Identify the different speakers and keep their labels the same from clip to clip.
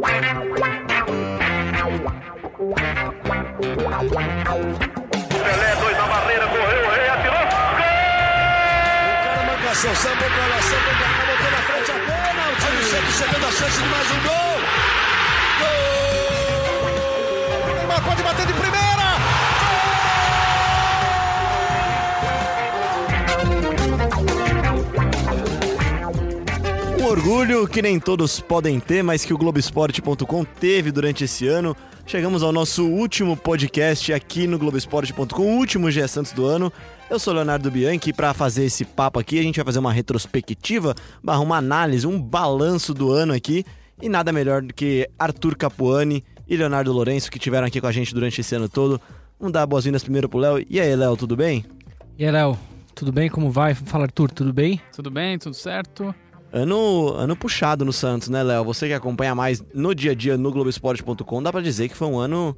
Speaker 1: Pelé, dois na barreira, correu, o rei atirou. Gol!
Speaker 2: Cara, marcação, sambou pra lá, sambou pra cá, botou na frente a bola. O time sempre chegando a chance de mais um gol. Gol! Pode bater de
Speaker 3: orgulho que nem todos podem ter, mas que o Globoesporte.com teve durante esse ano. Chegamos ao nosso último podcast aqui no Globoesporte.com, o último G Santos do ano. Eu sou Leonardo Bianchi e para fazer esse papo aqui, a gente vai fazer uma retrospectiva, barra uma análise, um balanço do ano aqui. E nada melhor do que Arthur Capuani e Leonardo Lourenço, que tiveram aqui com a gente durante esse ano todo. Vamos dar boas-vindas primeiro pro Léo. E aí, Léo, tudo bem?
Speaker 4: E aí, Léo, tudo bem? Como vai? Fala, Arthur, tudo bem?
Speaker 5: Tudo bem, tudo certo?
Speaker 3: Ano, ano puxado no Santos, né, Léo? Você que acompanha mais no dia a dia no Globoesporte.com, dá pra dizer que foi um ano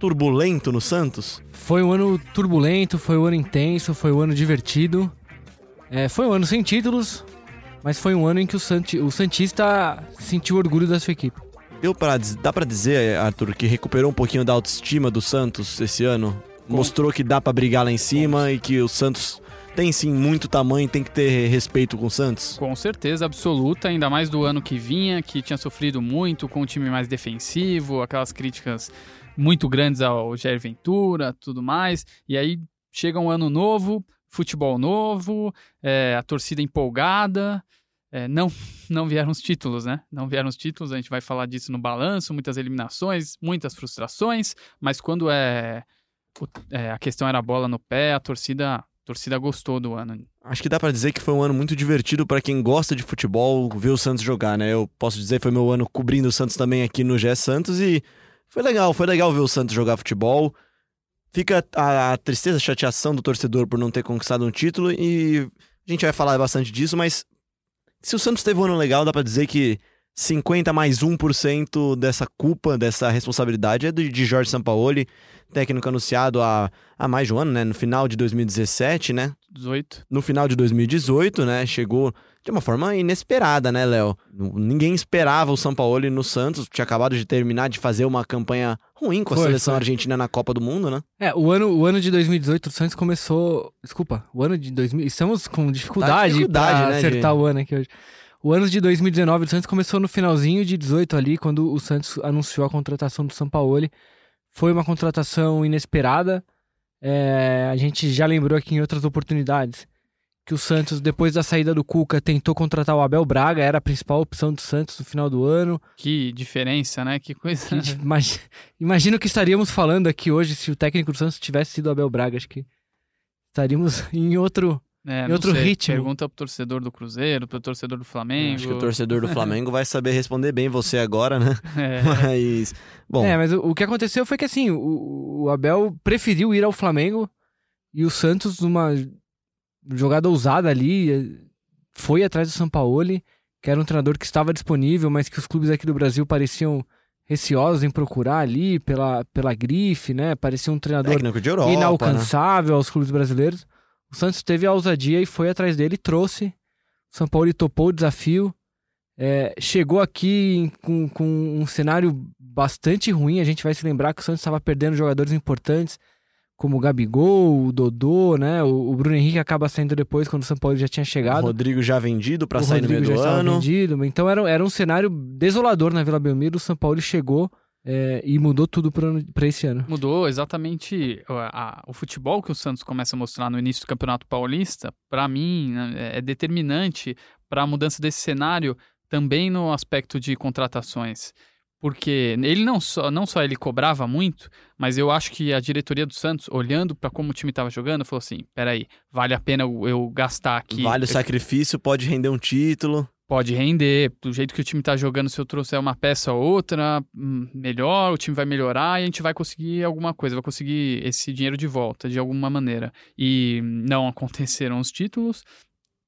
Speaker 3: turbulento no Santos?
Speaker 4: Foi um ano turbulento, foi um ano intenso, foi um ano divertido. É, foi um ano sem títulos, mas foi um ano em que o, Santi, o Santista sentiu orgulho da sua equipe.
Speaker 3: Deu pra, dá pra dizer, Arthur, que recuperou um pouquinho da autoestima do Santos esse ano? Mostrou que dá pra brigar lá em cima e que o Santos tem sim muito tamanho tem que ter respeito com o Santos?
Speaker 5: Com certeza absoluta, ainda mais do ano que vinha, que tinha sofrido muito com um time mais defensivo, aquelas críticas muito grandes ao Jair Ventura, tudo mais. E aí chega um ano novo, futebol novo, é, a torcida empolgada. É, não, não vieram os títulos, né? Não vieram os títulos, a gente vai falar disso no balanço, muitas eliminações, muitas frustrações, mas quando é, o- é, a questão era a bola no pé, a torcida, a torcida gostou do ano.
Speaker 3: Acho que dá pra dizer que foi um ano muito divertido pra quem gosta de futebol ver o Santos jogar, né? Eu posso dizer que foi meu ano cobrindo o Santos também aqui no GE Santos e foi legal, foi legal ver o Santos jogar futebol. Fica a, a tristeza, a chateação do torcedor por não ter conquistado um título e a gente vai falar bastante disso, mas se o Santos teve um ano legal, dá pra dizer que 50 mais 1% dessa culpa, dessa responsabilidade é de, Jorge Sampaoli, técnico anunciado há, há mais de um ano, né? No final de 2017, né?
Speaker 5: 18.
Speaker 3: no final de 2018, né? Chegou de uma forma inesperada, né, Léo? Ninguém esperava o Sampaoli no Santos. Tinha acabado de terminar de fazer uma campanha ruim com a
Speaker 4: Foi,
Speaker 3: seleção
Speaker 4: foi.
Speaker 3: argentina na Copa do Mundo, né?
Speaker 4: É, o ano, o ano de 2018 o Santos começou. Desculpa, o ano de 2000. Estamos com dificuldade,
Speaker 3: dificuldade,
Speaker 4: pra
Speaker 3: né,
Speaker 4: acertar
Speaker 3: de-
Speaker 4: o ano aqui hoje. O ano de 2019 do Santos começou no finalzinho de 18 ali, quando o Santos anunciou a contratação do Sampaoli. Foi uma contratação inesperada. É, a gente já lembrou aqui em outras oportunidades que o Santos, depois da saída do Cuca, tentou contratar o Abel Braga, era a principal opção do Santos no final do ano.
Speaker 5: Que diferença, né? Que coisa.
Speaker 4: Imagino que estaríamos falando aqui hoje se o técnico do Santos tivesse sido o Abel Braga. Acho que estaríamos em outro.
Speaker 5: É,
Speaker 4: Em outro
Speaker 5: sei,
Speaker 4: ritmo.
Speaker 5: Pergunta pro torcedor do Cruzeiro, pro torcedor do Flamengo.
Speaker 3: Acho que o torcedor do Flamengo vai saber responder bem você agora, né?
Speaker 5: É,
Speaker 3: Mas, bom,
Speaker 4: É, mas o, o que aconteceu foi que assim, o, o Abel preferiu ir ao Flamengo e o Santos, numa jogada ousada ali, eh, foi atrás do Sampaoli, que era um treinador que estava disponível, mas que os clubes aqui do Brasil pareciam receosos em procurar ali pela, pela grife, né? Parecia um treinador
Speaker 3: técnico de Europa, né?
Speaker 4: inalcançável aos clubes brasileiros. O Santos teve a ousadia e foi atrás dele, trouxe. O São Paulo topou o desafio. É, chegou aqui com, com um cenário bastante ruim. A gente vai se lembrar que o Santos estava perdendo jogadores importantes, como o Gabigol, o Dodô, né? O, o Bruno Henrique acaba saindo depois, quando o São Paulo já tinha
Speaker 3: O
Speaker 4: chegado.
Speaker 3: Rodrigo já vendido pra
Speaker 4: o
Speaker 3: sair
Speaker 4: Rodrigo
Speaker 3: no
Speaker 4: já
Speaker 3: meio do ano.
Speaker 4: vendido. Então era, era um cenário desolador na Vila Belmiro. O São Paulo chegou é, e mudou tudo para esse ano.
Speaker 5: mudou exatamente a- a- o futebol que o Santos começa a mostrar no início do Campeonato Paulista. Pra mim, né, é determinante para a mudança desse cenário também no aspecto de contratações. Porque ele não só, não só ele cobrava muito, mas eu acho que a diretoria do Santos, olhando para como o time estava jogando, falou assim: peraí, vale a pena eu, eu gastar aqui.
Speaker 3: Vale o
Speaker 5: Eu-
Speaker 3: sacrifício, pode render um título.
Speaker 5: Pode render. Do jeito que o time tá jogando, se eu trouxer uma peça ou outra, hum, melhor, o time vai melhorar e a gente vai conseguir alguma coisa, vai conseguir esse dinheiro de volta de alguma maneira. E não aconteceram os títulos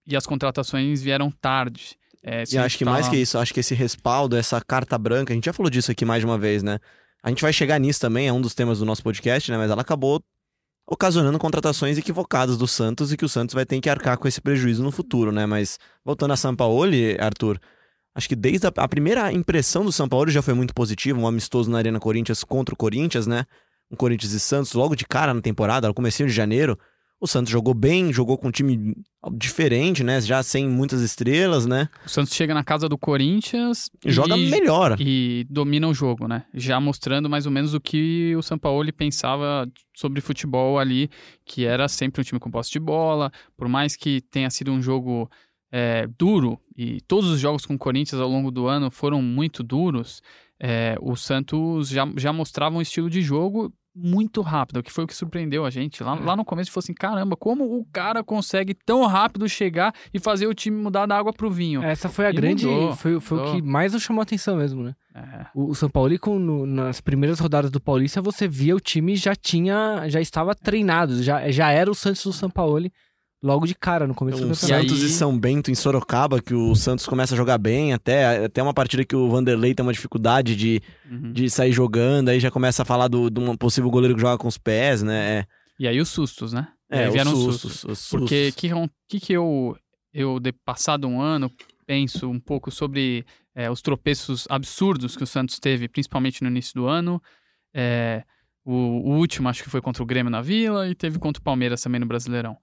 Speaker 5: e as contratações vieram tarde. É,
Speaker 3: E acho que mais
Speaker 5: fala-
Speaker 3: que isso, acho que esse respaldo, essa carta branca, a gente já falou disso aqui mais de uma vez, né? A gente vai chegar nisso também, é um dos temas do nosso podcast, né? Mas ela acabou ocasionando contratações equivocadas do Santos e que o Santos vai ter que arcar com esse prejuízo no futuro, né? Mas voltando a Sampaoli, Arthur, Acho que desde a, a primeira impressão do São Paulo já foi muito positiva, um amistoso na Arena Corinthians contra o Corinthians, né? Um Corinthians e Santos logo de cara na temporada, no comecinho de janeiro. O Santos jogou bem, jogou com um time diferente, né? Já sem muitas estrelas, né?
Speaker 5: O Santos chega na casa do Corinthians
Speaker 3: E joga melhor.
Speaker 5: e domina o jogo, né? Já mostrando mais ou menos o que o Sampaoli pensava sobre futebol ali, que era sempre um time com posse de bola, por mais que tenha sido um jogo é, duro, e todos os jogos com o Corinthians ao longo do ano foram muito duros, é, o Santos já, já mostrava um estilo de jogo muito rápido, que foi o que surpreendeu a gente. Lá, lá no começo, falou assim, caramba, como o cara consegue tão rápido chegar e fazer o time mudar da água pro vinho?
Speaker 4: Essa foi a
Speaker 5: E
Speaker 4: grande.
Speaker 5: mudou,
Speaker 4: foi foi o
Speaker 5: mudou.
Speaker 4: que mais nos chamou a atenção mesmo, né?
Speaker 5: É.
Speaker 4: O, o São Paulo, no- nas primeiras rodadas do Paulista, você via o time já tinha. já estava treinado, já, já era o Santos do São Paulo logo de cara no começo
Speaker 3: Um
Speaker 4: do
Speaker 5: E
Speaker 4: campeonato.
Speaker 3: Santos
Speaker 5: aí-
Speaker 3: e São Bento em Sorocaba, que o Santos começa a jogar bem, até, até uma partida que o Vanderlei tem uma dificuldade de,
Speaker 5: Uhum.
Speaker 3: de sair jogando, aí já começa a falar do, de um possível goleiro que joga com os pés, né?
Speaker 5: E aí os sustos, né? E
Speaker 3: É, é
Speaker 5: vieram os
Speaker 3: sustos,
Speaker 5: sustos.
Speaker 3: os sustos.
Speaker 5: Porque que que, que eu, eu, de passado um ano, penso um pouco sobre é, os tropeços absurdos que o Santos teve, principalmente no início do ano. É, o, o último acho que foi contra o Grêmio na Vila e teve contra o Palmeiras também no Brasileirão.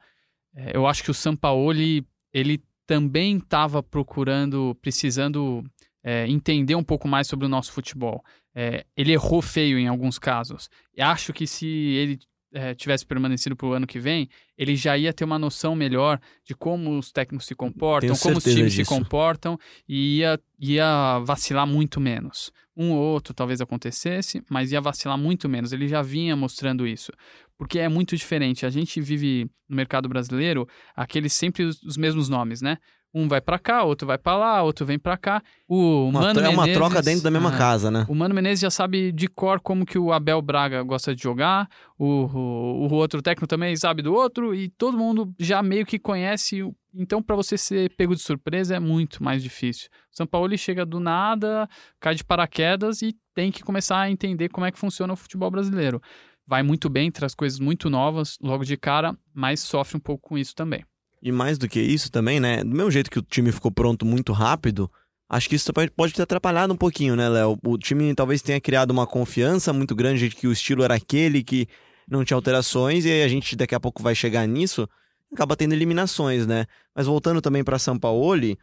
Speaker 5: É, eu acho que o Sampaoli, ele também estava procurando, precisando é, entender um pouco mais sobre o nosso futebol. É, ele errou feio em alguns casos. Acho que se ele é, tivesse permanecido para o ano que vem, ele já ia ter uma noção melhor de como os técnicos se comportam, como os times se
Speaker 3: disso.
Speaker 5: comportam e ia, ia vacilar muito menos. Um ou outro talvez acontecesse, mas ia vacilar muito menos. Ele já vinha mostrando isso. Porque é muito diferente. A gente vive no mercado brasileiro aqueles sempre os, os mesmos nomes, né? Um vai para cá, outro vai para lá, outro vem para cá. O
Speaker 3: Uma-
Speaker 5: Mano
Speaker 3: é uma
Speaker 5: Menezes-
Speaker 3: troca dentro da mesma
Speaker 5: Ah,
Speaker 3: casa, né?
Speaker 5: o Mano Menezes já sabe de cor como que o Abel Braga gosta de jogar, o, o, o outro técnico também sabe do outro, e todo mundo já meio que conhece. Então, para você ser pego de surpresa é muito mais difícil. O São Paulo ele chega do nada, cai de paraquedas e tem que começar a entender como é que funciona o futebol brasileiro. Vai muito bem, traz coisas muito novas logo de cara, mas sofre um pouco com isso também.
Speaker 3: E mais do que isso também, né? Do mesmo jeito que o time ficou pronto muito rápido, acho que isso pode- ter atrapalhado um pouquinho, né, Léo? O time talvez tenha criado uma confiança muito grande de que o estilo era aquele, que não tinha alterações, e aí a gente daqui a pouco vai chegar nisso, acaba tendo eliminações, né? Mas voltando também para São Paulo,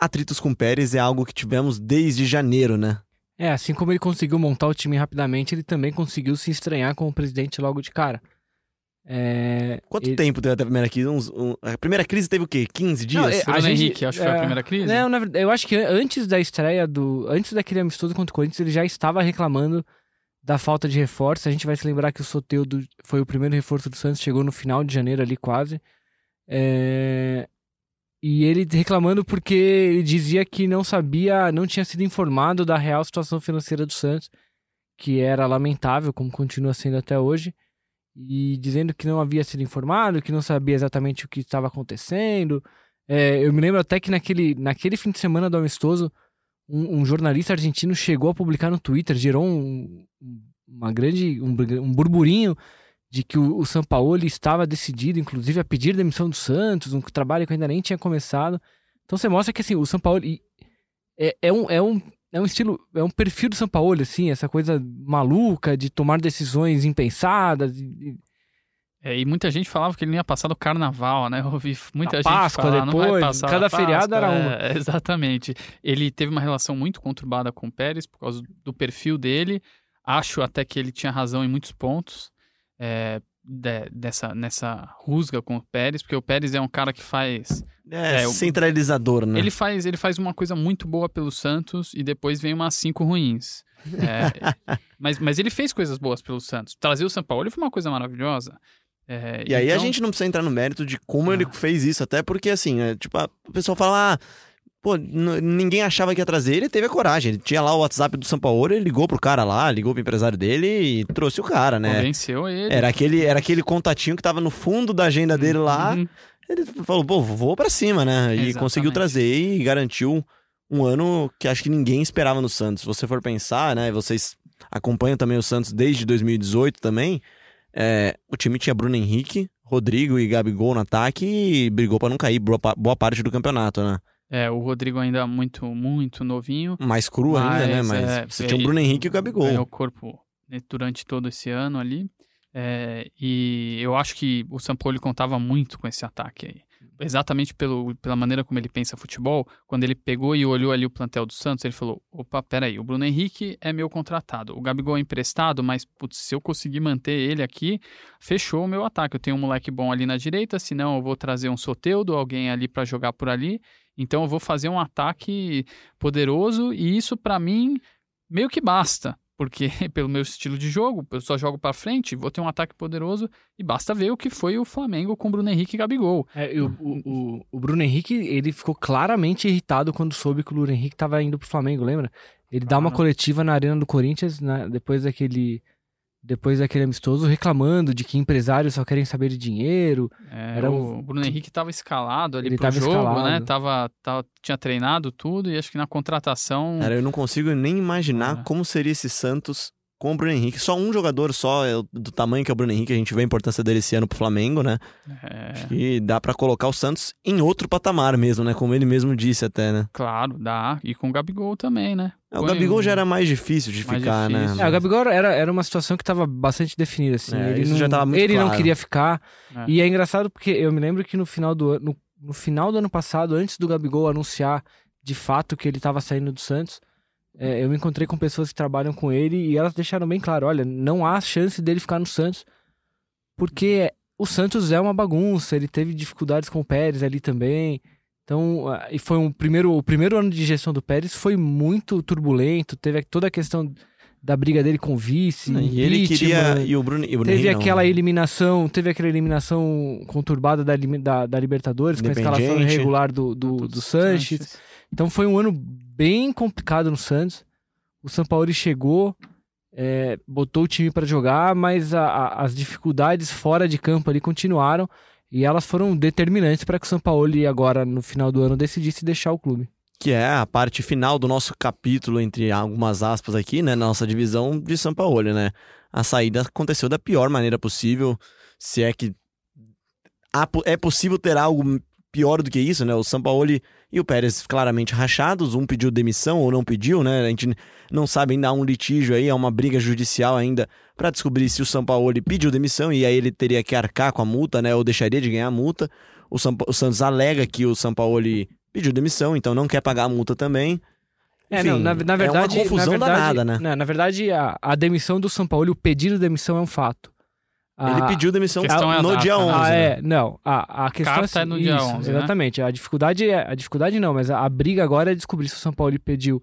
Speaker 3: atritos com Pérez é algo que tivemos desde janeiro, né?
Speaker 4: É, assim como ele conseguiu montar o time rapidamente, ele também conseguiu se estranhar com o presidente logo de cara. É,
Speaker 3: Quanto
Speaker 4: ele-
Speaker 3: tempo teve até a primeira crise? Uns- um- a primeira crise teve o quê? 15 dias?
Speaker 4: Não, é-
Speaker 5: Bruno
Speaker 4: gente-
Speaker 5: Henrique, acho que foi a
Speaker 4: é,
Speaker 5: primeira crise.
Speaker 4: Não, na verdade, eu acho que antes da estreia do. Antes daquele amistoso contra o Corinthians, ele já estava reclamando da falta de reforço. A gente vai se lembrar que o Soteudo foi o primeiro reforço do Santos, chegou no final de janeiro ali quase. É, E ele reclamando porque ele dizia que não sabia, não tinha sido informado da real situação financeira do Santos, que era lamentável, como continua sendo até hoje. E dizendo que não havia sido informado, que não sabia exatamente o que estava acontecendo. É, eu me lembro até que naquele, naquele fim de semana do amistoso, um, um jornalista argentino chegou a publicar no Twitter, gerou um, uma grande, um, um burburinho de que o, o Sampaoli estava decidido, inclusive, a pedir demissão do Santos, um trabalho que ainda nem tinha começado. Então você mostra que assim, o Sampaoli é, é, um, é, um, é um estilo, é um perfil do Sampaoli, assim, essa coisa maluca de tomar decisões impensadas.
Speaker 5: É, e muita gente falava que ele não ia passar do carnaval, né? Eu ouvi muita
Speaker 4: A
Speaker 5: gente
Speaker 4: Páscoa
Speaker 5: falar, não vai
Speaker 4: depois,
Speaker 5: passar
Speaker 4: cada
Speaker 5: da
Speaker 4: feriado era
Speaker 5: Páscoa",
Speaker 4: uma.
Speaker 5: é, exatamente. Ele teve uma relação muito conturbada com o Pérez por causa do perfil dele. Acho até que ele tinha razão em muitos pontos é, de- dessa, nessa rusga com o Pérez, porque o Pérez é um cara que faz
Speaker 3: É,
Speaker 5: É,
Speaker 3: centralizador, né?
Speaker 5: ele faz, ele faz uma coisa muito boa pelo Santos e depois vem umas cinco ruins. É, mas, mas ele fez coisas boas pelo Santos. Trazer o São Paulo foi uma coisa maravilhosa. É,
Speaker 3: E aí a
Speaker 5: então-
Speaker 3: gente não precisa entrar no mérito de como
Speaker 5: Ah.
Speaker 3: ele fez isso, até porque assim, é, tipo, a- o pessoal fala, ah, pô, ninguém achava que ia trazer, ele teve a coragem, ele tinha lá o WhatsApp do São Paulo, ele ligou pro cara lá, ligou pro empresário dele e trouxe o cara, né?
Speaker 5: convenceu ele.
Speaker 3: Era aquele, era aquele contatinho que tava no fundo da agenda dele lá,
Speaker 5: Uhum.
Speaker 3: ele falou, pô, vou pra cima, né? E
Speaker 5: Exatamente.
Speaker 3: conseguiu trazer e garantiu um ano que acho que ninguém esperava no Santos. Se você for pensar, né, vocês acompanham também o Santos desde 2018 também, é, o time tinha Bruno Henrique, Rodrigo e Gabigol no ataque e brigou pra não cair boa parte do campeonato, né?
Speaker 5: É, o Rodrigo ainda muito, muito novinho.
Speaker 3: Mais cru ainda, né?
Speaker 5: Mas,
Speaker 3: Mas
Speaker 5: é,
Speaker 3: você tinha o Bruno Henrique e o
Speaker 5: ganhou
Speaker 3: Gabigol.
Speaker 5: o corpo né, durante todo esse ano ali. É, e eu acho que o Sampaoli contava muito com esse ataque aí. Exatamente pelo, pela maneira como ele pensa futebol, quando ele pegou e olhou ali o plantel do Santos, ele falou: opa, peraí, o Bruno Henrique é meu contratado, o Gabigol é emprestado, mas putz, se eu conseguir manter ele aqui, fechou o meu ataque. Eu tenho um moleque bom ali na direita, senão eu vou trazer um Soteudo, alguém ali para jogar por ali. Então eu vou fazer um ataque poderoso e isso para mim meio que basta, porque pelo meu estilo de jogo, eu só jogo para frente, vou ter um ataque poderoso e basta ver o que foi o Flamengo com Bruno Henrique e Gabigol.
Speaker 4: É, o, o, o, o Bruno Henrique, ele ficou claramente irritado quando soube que o Bruno Henrique tava indo pro Flamengo, lembra? Ele dá uma
Speaker 5: Claro.
Speaker 4: coletiva na Arena do Corinthians, né, depois daquele depois daquele amistoso, reclamando de que empresários só querem saber de dinheiro.
Speaker 5: É,
Speaker 4: Era
Speaker 5: o
Speaker 4: um-
Speaker 5: Bruno Henrique estava escalado ali
Speaker 4: Ele
Speaker 5: pro
Speaker 4: tava
Speaker 5: jogo,
Speaker 4: escalado.
Speaker 5: né? Tava, tava- tinha treinado tudo e acho que na contratação
Speaker 3: Cara, eu não consigo nem imaginar
Speaker 5: É.
Speaker 3: como seria esse Santos com o Bruno Henrique. Só um jogador só, é do tamanho que é o Bruno Henrique, a gente vê a importância dele esse ano pro Flamengo, né?
Speaker 5: é,
Speaker 3: E dá pra colocar o Santos em outro patamar mesmo, né? Como ele mesmo disse até, né?
Speaker 5: claro, dá. E com o Gabigol também, né?
Speaker 3: É, o Gabigol
Speaker 5: um-
Speaker 3: já era mais difícil de
Speaker 5: mais
Speaker 3: ficar,
Speaker 5: difícil.
Speaker 3: né?
Speaker 4: É, o Gabigol era, era uma situação que tava bastante definida, assim.
Speaker 3: É,
Speaker 4: ele
Speaker 3: isso
Speaker 4: não,
Speaker 3: já tava muito
Speaker 4: ele não
Speaker 3: claro.
Speaker 4: queria ficar.
Speaker 5: É.
Speaker 4: E é engraçado porque eu me lembro que no final do ano, no, no final do ano passado, antes do Gabigol anunciar de fato que ele estava saindo do Santos, é, eu me encontrei com pessoas que trabalham com ele e elas deixaram bem claro, olha, não há chance dele ficar no Santos, porque o Santos é uma bagunça, ele teve dificuldades com o Pérez ali também. Então, e foi um primeiro, o primeiro ano de gestão do Pérez foi muito turbulento, teve toda a questão da briga dele com o vice,
Speaker 3: E ele queria. E o Bruno, e o Bruno
Speaker 4: Teve
Speaker 3: não,
Speaker 4: aquela
Speaker 3: né?
Speaker 4: eliminação, teve aquela eliminação conturbada da, da, da Libertadores, com a escalação irregular do, do, do Sanches. Então foi um ano bem complicado no Santos. O São Paulo chegou, é, botou o time para jogar, mas a- a- as dificuldades fora de campo ali continuaram e elas foram determinantes para que o São Paulo agora no final do ano decidisse deixar o clube.
Speaker 3: Que é a parte final do nosso capítulo, entre algumas aspas aqui, né? Nossa divisão de São Paulo, né? A saída aconteceu da pior maneira possível. Se é que é possível ter algo pior do que isso, né? O Sampaoli e o Pérez claramente rachados, um pediu demissão ou não pediu, né? A gente não sabe ainda há um litígio aí, há uma briga judicial ainda para descobrir se o Sampaoli pediu demissão e aí ele teria que arcar com a multa, né? Ou deixaria de ganhar a multa. O, Sampa- o Santos alega que o Sampaoli pediu demissão, então não quer pagar a multa também.
Speaker 4: É,
Speaker 3: Enfim,
Speaker 4: não, na, na verdade,
Speaker 3: é uma confusão
Speaker 4: na verdade,
Speaker 3: danada, né?
Speaker 4: não, na verdade, a, a demissão do São Paulo, o pedido de demissão é um fato. A-
Speaker 3: Ele pediu demissão
Speaker 5: questão é a
Speaker 3: no dia
Speaker 5: né?
Speaker 3: 11.
Speaker 4: Ah,
Speaker 3: né?
Speaker 4: é, não. A, a questão
Speaker 5: Carta é no dia
Speaker 4: isso,
Speaker 5: 11, né?
Speaker 4: Exatamente. A dificuldade é. A dificuldade não, mas a, a briga agora é descobrir se o São Paulo pediu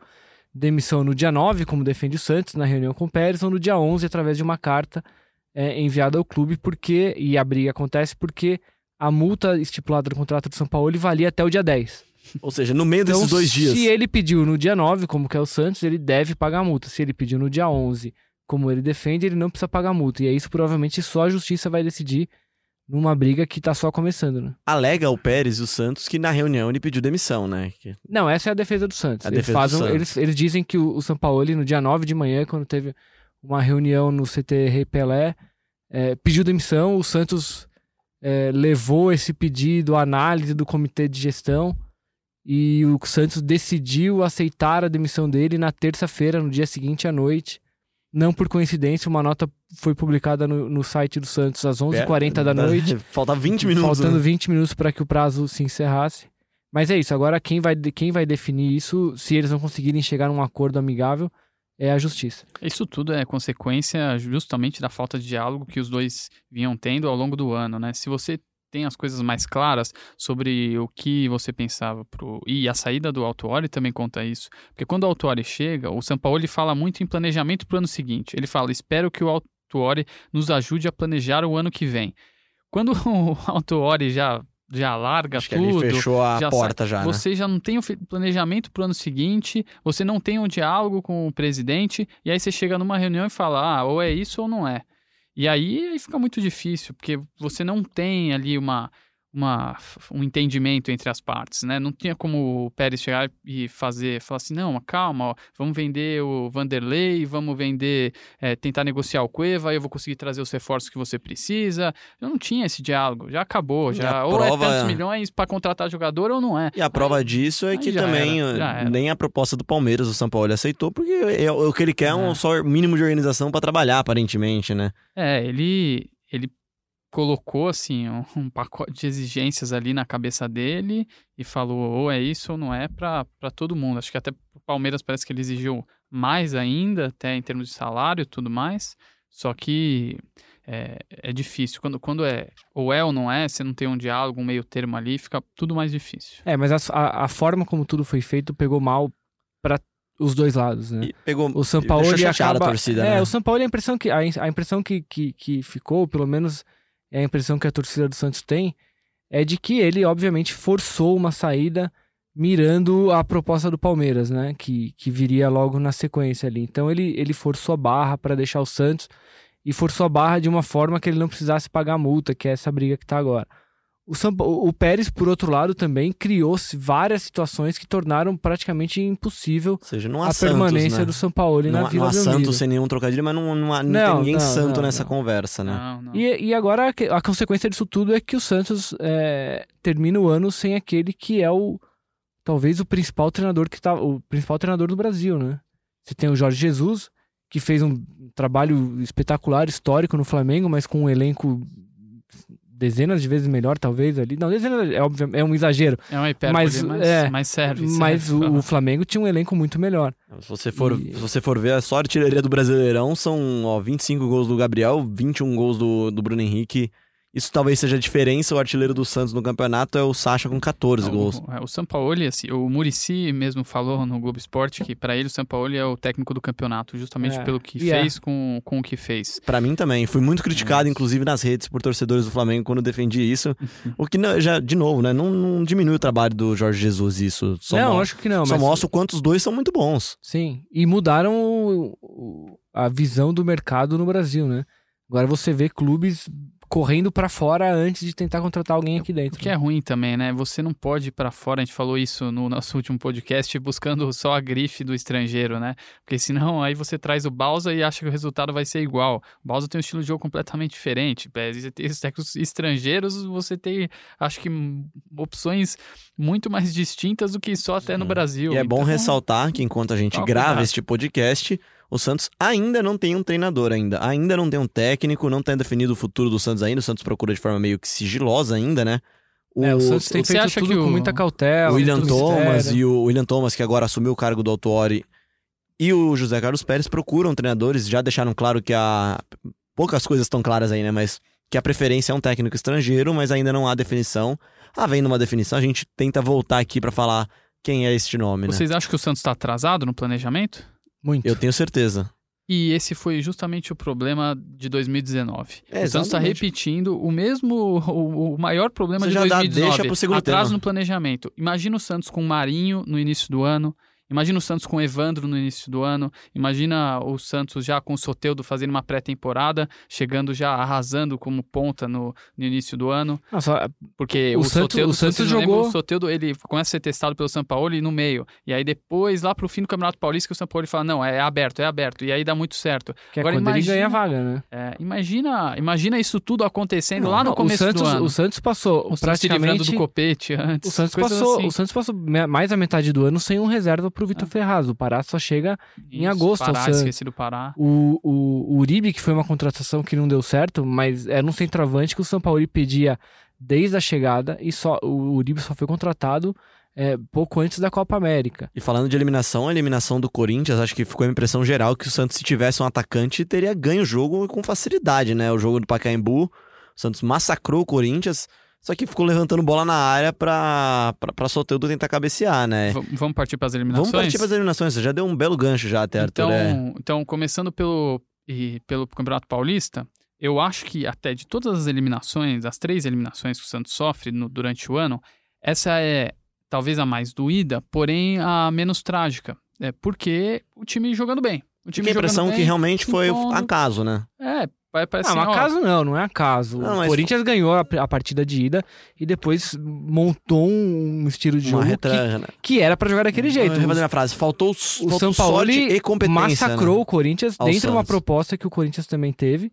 Speaker 4: demissão no dia 9, como defende o Santos, na reunião com o Pérez, ou no dia 11, através de uma carta é, enviada ao clube, porque. E a briga acontece porque a multa estipulada no contrato do São Paulo valia até o dia 10.
Speaker 3: Ou seja, no meio desses
Speaker 4: Então,
Speaker 3: dois dias.
Speaker 4: Se ele pediu no dia 9, como que é o Santos, ele deve pagar a multa. Se ele pediu no dia 11, como ele defende, ele não precisa pagar a multa. E é isso provavelmente só a justiça vai decidir numa briga que tá só começando, né?
Speaker 3: Alega o Pérez e o Santos que na reunião ele pediu demissão, né? Que-
Speaker 4: Não, essa é a defesa do Santos.
Speaker 3: A
Speaker 4: eles,
Speaker 3: defesa do
Speaker 4: fazem,
Speaker 3: Santos.
Speaker 4: Eles, eles dizem que o, o São Paulo, no dia 9 de manhã, quando teve uma reunião no CT Rei Pelé, é, pediu demissão, o Santos é, levou esse pedido à análise do comitê de gestão e o Santos decidiu aceitar a demissão dele na terça-feira, no dia seguinte à noite. Não por coincidência, uma nota foi publicada no, no site do Santos às 11h40 da noite.
Speaker 3: Falta 20 minutos.
Speaker 4: Faltando
Speaker 3: né?
Speaker 4: 20 minutos para que o prazo se encerrasse. Mas é isso, agora quem vai, quem vai definir isso, se eles não conseguirem chegar num acordo amigável, é a justiça.
Speaker 5: Isso tudo é consequência justamente da falta de diálogo que os dois vinham tendo ao longo do ano, né? Se você tem as coisas mais claras sobre o que você pensava pro e a saída do Autuori também conta isso, porque quando o Autuori chega, o Sampaoli fala muito em planejamento para o ano seguinte. Ele fala: "Espero que o Autuori nos ajude a planejar o ano que vem". Quando o Autuori já já larga
Speaker 3: Acho que
Speaker 5: tudo,
Speaker 3: ali fechou a
Speaker 5: já
Speaker 3: porta já, né?
Speaker 5: você já não tem o planejamento para o ano seguinte, você não tem um diálogo com o presidente, e aí você chega numa reunião e fala, ah, ou é isso ou não é. E aí, aí fica muito difícil, porque você não tem ali uma, uma, um entendimento entre as partes, né? Não tinha como o Pérez chegar e fazer, falar assim, não, calma, ó, vamos vender o Vanderlei, vamos vender, é, tentar negociar o Cueva, aí eu vou conseguir trazer os reforços que você precisa. Eu não tinha esse diálogo, já acabou, já ou é
Speaker 3: prova-
Speaker 5: tantos milhões para contratar jogador ou não é.
Speaker 3: E a prova disso é
Speaker 5: aí
Speaker 3: que também
Speaker 5: era,
Speaker 3: eh,
Speaker 5: era.
Speaker 3: nem a proposta do Palmeiras o São Paulo aceitou, porque é- o que ele quer é um
Speaker 5: É.
Speaker 3: só mínimo de organização pra trabalhar, aparentemente, né?
Speaker 5: É, ele, ele colocou assim um, um pacote de exigências ali na cabeça dele e falou ou é isso ou não é para todo mundo. Acho que até o Palmeiras parece que ele exigiu mais ainda, até em termos de salário e tudo mais. Só que é, é difícil. Quando, quando é ou é ou não é, você não tem um diálogo, um meio termo ali, fica tudo mais difícil.
Speaker 4: É, mas a, a, a forma como tudo foi feito pegou mal pra os dois lados, né?
Speaker 3: E pegou.
Speaker 4: O São Paulo acaba.
Speaker 3: a torcida,
Speaker 4: é,
Speaker 3: né?
Speaker 4: o São Paulo a impressão que a, a impressão que, que, que ficou, pelo menos a impressão que a torcida do Santos tem, é de que ele obviamente forçou uma saída mirando a proposta do Palmeiras, né? Que, que viria logo na sequência ali. Então ele, ele forçou a barra para deixar o Santos e forçou a barra de uma forma que ele não precisasse pagar a multa, que é essa briga que tá agora. O, São, o Pérez, por outro lado, também criou várias situações que tornaram praticamente impossível
Speaker 3: Ou seja, não há
Speaker 4: a
Speaker 3: Santos,
Speaker 4: permanência
Speaker 3: né?
Speaker 4: do São Paulo na Vila
Speaker 3: não há
Speaker 4: Belmiro.
Speaker 3: Santos sem nenhum trocadilho, mas não, não, há- não
Speaker 4: Não,
Speaker 3: tem ninguém
Speaker 4: não,
Speaker 3: santo
Speaker 4: não,
Speaker 3: nessa
Speaker 4: não.
Speaker 3: conversa, né?
Speaker 5: Não, não.
Speaker 4: E, e agora a a consequência disso tudo é que o Santos é, termina o ano sem aquele que é o talvez o principal treinador que tá o principal treinador do Brasil, né? Você tem o Jorge Jesus que fez um trabalho espetacular, histórico no Flamengo, mas com um elenco dezenas de vezes melhor, talvez ali. Não, dezenas é óbvio, é um exagero,
Speaker 5: É uma hipérbole,
Speaker 4: Mas,
Speaker 5: mas,
Speaker 4: é,
Speaker 5: mas serve.
Speaker 4: mas
Speaker 5: serve.
Speaker 4: o, o Flamengo tinha um elenco muito melhor.
Speaker 3: Se você for,
Speaker 4: E-
Speaker 3: se você for ver a só a artilharia do Brasileirão, são ó, 25 gols do Gabriel, 21 gols do, do Bruno Henrique. Isso talvez seja a diferença. O artilheiro do Santos no campeonato é o Sacha com 14 gols.
Speaker 5: O, é, o Sampaoli, assim, o Murici mesmo falou no Globo Esporte que para ele o Sampaoli é o técnico do campeonato, justamente
Speaker 4: É,
Speaker 5: pelo que
Speaker 4: e é.
Speaker 5: fez com, com o que fez.
Speaker 3: Pra mim também. Fui muito criticado,
Speaker 5: É.
Speaker 3: inclusive nas redes, por torcedores do Flamengo quando defendi isso. O que, não- já, de novo, né? Não, não diminui o trabalho do Jorge Jesus isso. Só,
Speaker 4: não, acho que não,
Speaker 3: só
Speaker 4: mas
Speaker 3: mostra o quanto os dois são muito bons.
Speaker 4: Sim, e mudaram o- o- a visão do mercado no Brasil, né? Agora você vê clubes correndo pra fora antes de tentar contratar alguém aqui
Speaker 5: O
Speaker 4: dentro.
Speaker 5: que é ruim também, né? Você não pode ir pra fora, a gente falou isso no nosso último podcast, buscando só a grife do estrangeiro, né? Porque senão aí você traz o Balsa e acha que o resultado vai ser igual. O Balsa tem um estilo de jogo completamente diferente. É, Você tem os técnicos estrangeiros, você tem, acho que, opções muito mais distintas do que só até no Brasil.
Speaker 3: E é bom
Speaker 5: Então,
Speaker 3: ressaltar que enquanto a gente
Speaker 5: Toma
Speaker 3: grava
Speaker 5: cuidado.
Speaker 3: este podcast, o Santos ainda não tem um treinador ainda. Ainda não tem um técnico, não tem definido o futuro do Santos ainda. O Santos procura de forma meio que sigilosa ainda, né? O,
Speaker 4: É, o Santos tem
Speaker 5: você
Speaker 4: feito
Speaker 5: acha
Speaker 4: tudo
Speaker 5: que
Speaker 4: com
Speaker 5: o-
Speaker 4: muita cautela.
Speaker 3: o William Thomas
Speaker 4: mistério.
Speaker 3: e o William Thomas, que agora assumiu o cargo do Autuori, e o José Carlos Pérez procuram treinadores, já deixaram claro que a. Poucas coisas estão claras aí, né? Mas que a preferência é um técnico estrangeiro, mas ainda não há definição. Havendo uma definição, a gente tenta voltar aqui pra falar quem é este nome, né?
Speaker 5: Vocês acham que o Santos está atrasado no planejamento?
Speaker 4: Muito.
Speaker 3: Eu tenho certeza.
Speaker 5: E esse foi justamente o problema de 2019.
Speaker 3: É,
Speaker 5: o Santos está repetindo o mesmo, o, o maior problema
Speaker 3: Você
Speaker 5: de
Speaker 3: já dá
Speaker 5: 2019.
Speaker 3: deixa pro segundo
Speaker 5: atraso
Speaker 3: tema.
Speaker 5: no planejamento. Imagina o Santos com o Marinho no início do ano. Imagina o Santos com o Evandro no início do ano. Imagina o Santos já com o Soteudo fazendo uma pré-temporada, chegando já arrasando como ponta no, no início do ano.
Speaker 4: Nossa,
Speaker 5: Porque
Speaker 4: O
Speaker 5: o,
Speaker 4: Santos-
Speaker 5: Soteudo,
Speaker 4: o Santos
Speaker 5: não lembram,
Speaker 4: jogou-
Speaker 5: o Soteudo, ele começa a ser testado pelo São Paulo e no meio. E aí depois, lá pro fim do Campeonato Paulista, que o São Paulo fala, não, é aberto, é aberto. E aí dá muito certo.
Speaker 4: que é
Speaker 5: Agora
Speaker 4: quando ele
Speaker 5: imagina-
Speaker 4: ganha a vaga, né?
Speaker 5: É, imagina, imagina isso tudo acontecendo
Speaker 3: Não,
Speaker 5: lá no
Speaker 4: Não,
Speaker 5: começo
Speaker 4: Santos,
Speaker 5: do ano.
Speaker 4: O Santos passou
Speaker 5: O Santos se livrando
Speaker 4: praticamente...
Speaker 5: do copete antes.
Speaker 4: O Santos, passou,
Speaker 5: assim.
Speaker 4: o Santos passou mais da metade do ano sem um reserva pro Vitor Ferraz. O Pará só chega em
Speaker 5: Isso,
Speaker 4: agosto ao
Speaker 5: Pará, esqueci do Pará.
Speaker 4: O, o, o Uribe, que foi uma contratação que não deu certo, mas era um centroavante que o São Paulo pedia desde a chegada e só o Uribe só foi contratado é, pouco antes da Copa América.
Speaker 3: E falando de eliminação, a eliminação do Corinthians, acho que ficou a impressão geral que o Santos, se tivesse um atacante, teria ganho o jogo com facilidade, né? O jogo do Pacaembu, o Santos massacrou o Corinthians, só que ficou levantando bola na área pra, pra, pra Soteldo tentar cabecear, né?
Speaker 5: V- vamos partir para as eliminações?
Speaker 3: Vamos partir para as eliminações, você já deu um belo gancho já até, Arthur.
Speaker 5: Então,
Speaker 3: é.
Speaker 5: então começando pelo, e pelo Campeonato Paulista, eu acho que até de todas as eliminações, as três eliminações que o Santos sofre no- durante o ano, essa é talvez a mais doída, porém a menos trágica. É porque o time jogando bem. O time
Speaker 3: Fiquei a impressão
Speaker 5: bem,
Speaker 3: que realmente foi acaso, né?
Speaker 5: É, Vai parecer
Speaker 4: Não,
Speaker 5: assim, ó,
Speaker 4: acaso não, não é acaso.
Speaker 3: Não,
Speaker 4: o
Speaker 3: mas-
Speaker 4: Corinthians ganhou a, a partida de ida e depois montou um estilo de
Speaker 3: Uma
Speaker 4: jogo
Speaker 3: retra...
Speaker 4: que, que era pra jogar daquele jeito.
Speaker 3: Eu minha frase. Faltou,
Speaker 4: O
Speaker 3: faltou
Speaker 4: São Paulo
Speaker 3: e competência.
Speaker 4: massacrou
Speaker 3: né?
Speaker 4: o Corinthians
Speaker 3: Ao
Speaker 4: dentro de uma
Speaker 3: Santos.
Speaker 4: proposta que o Corinthians também teve,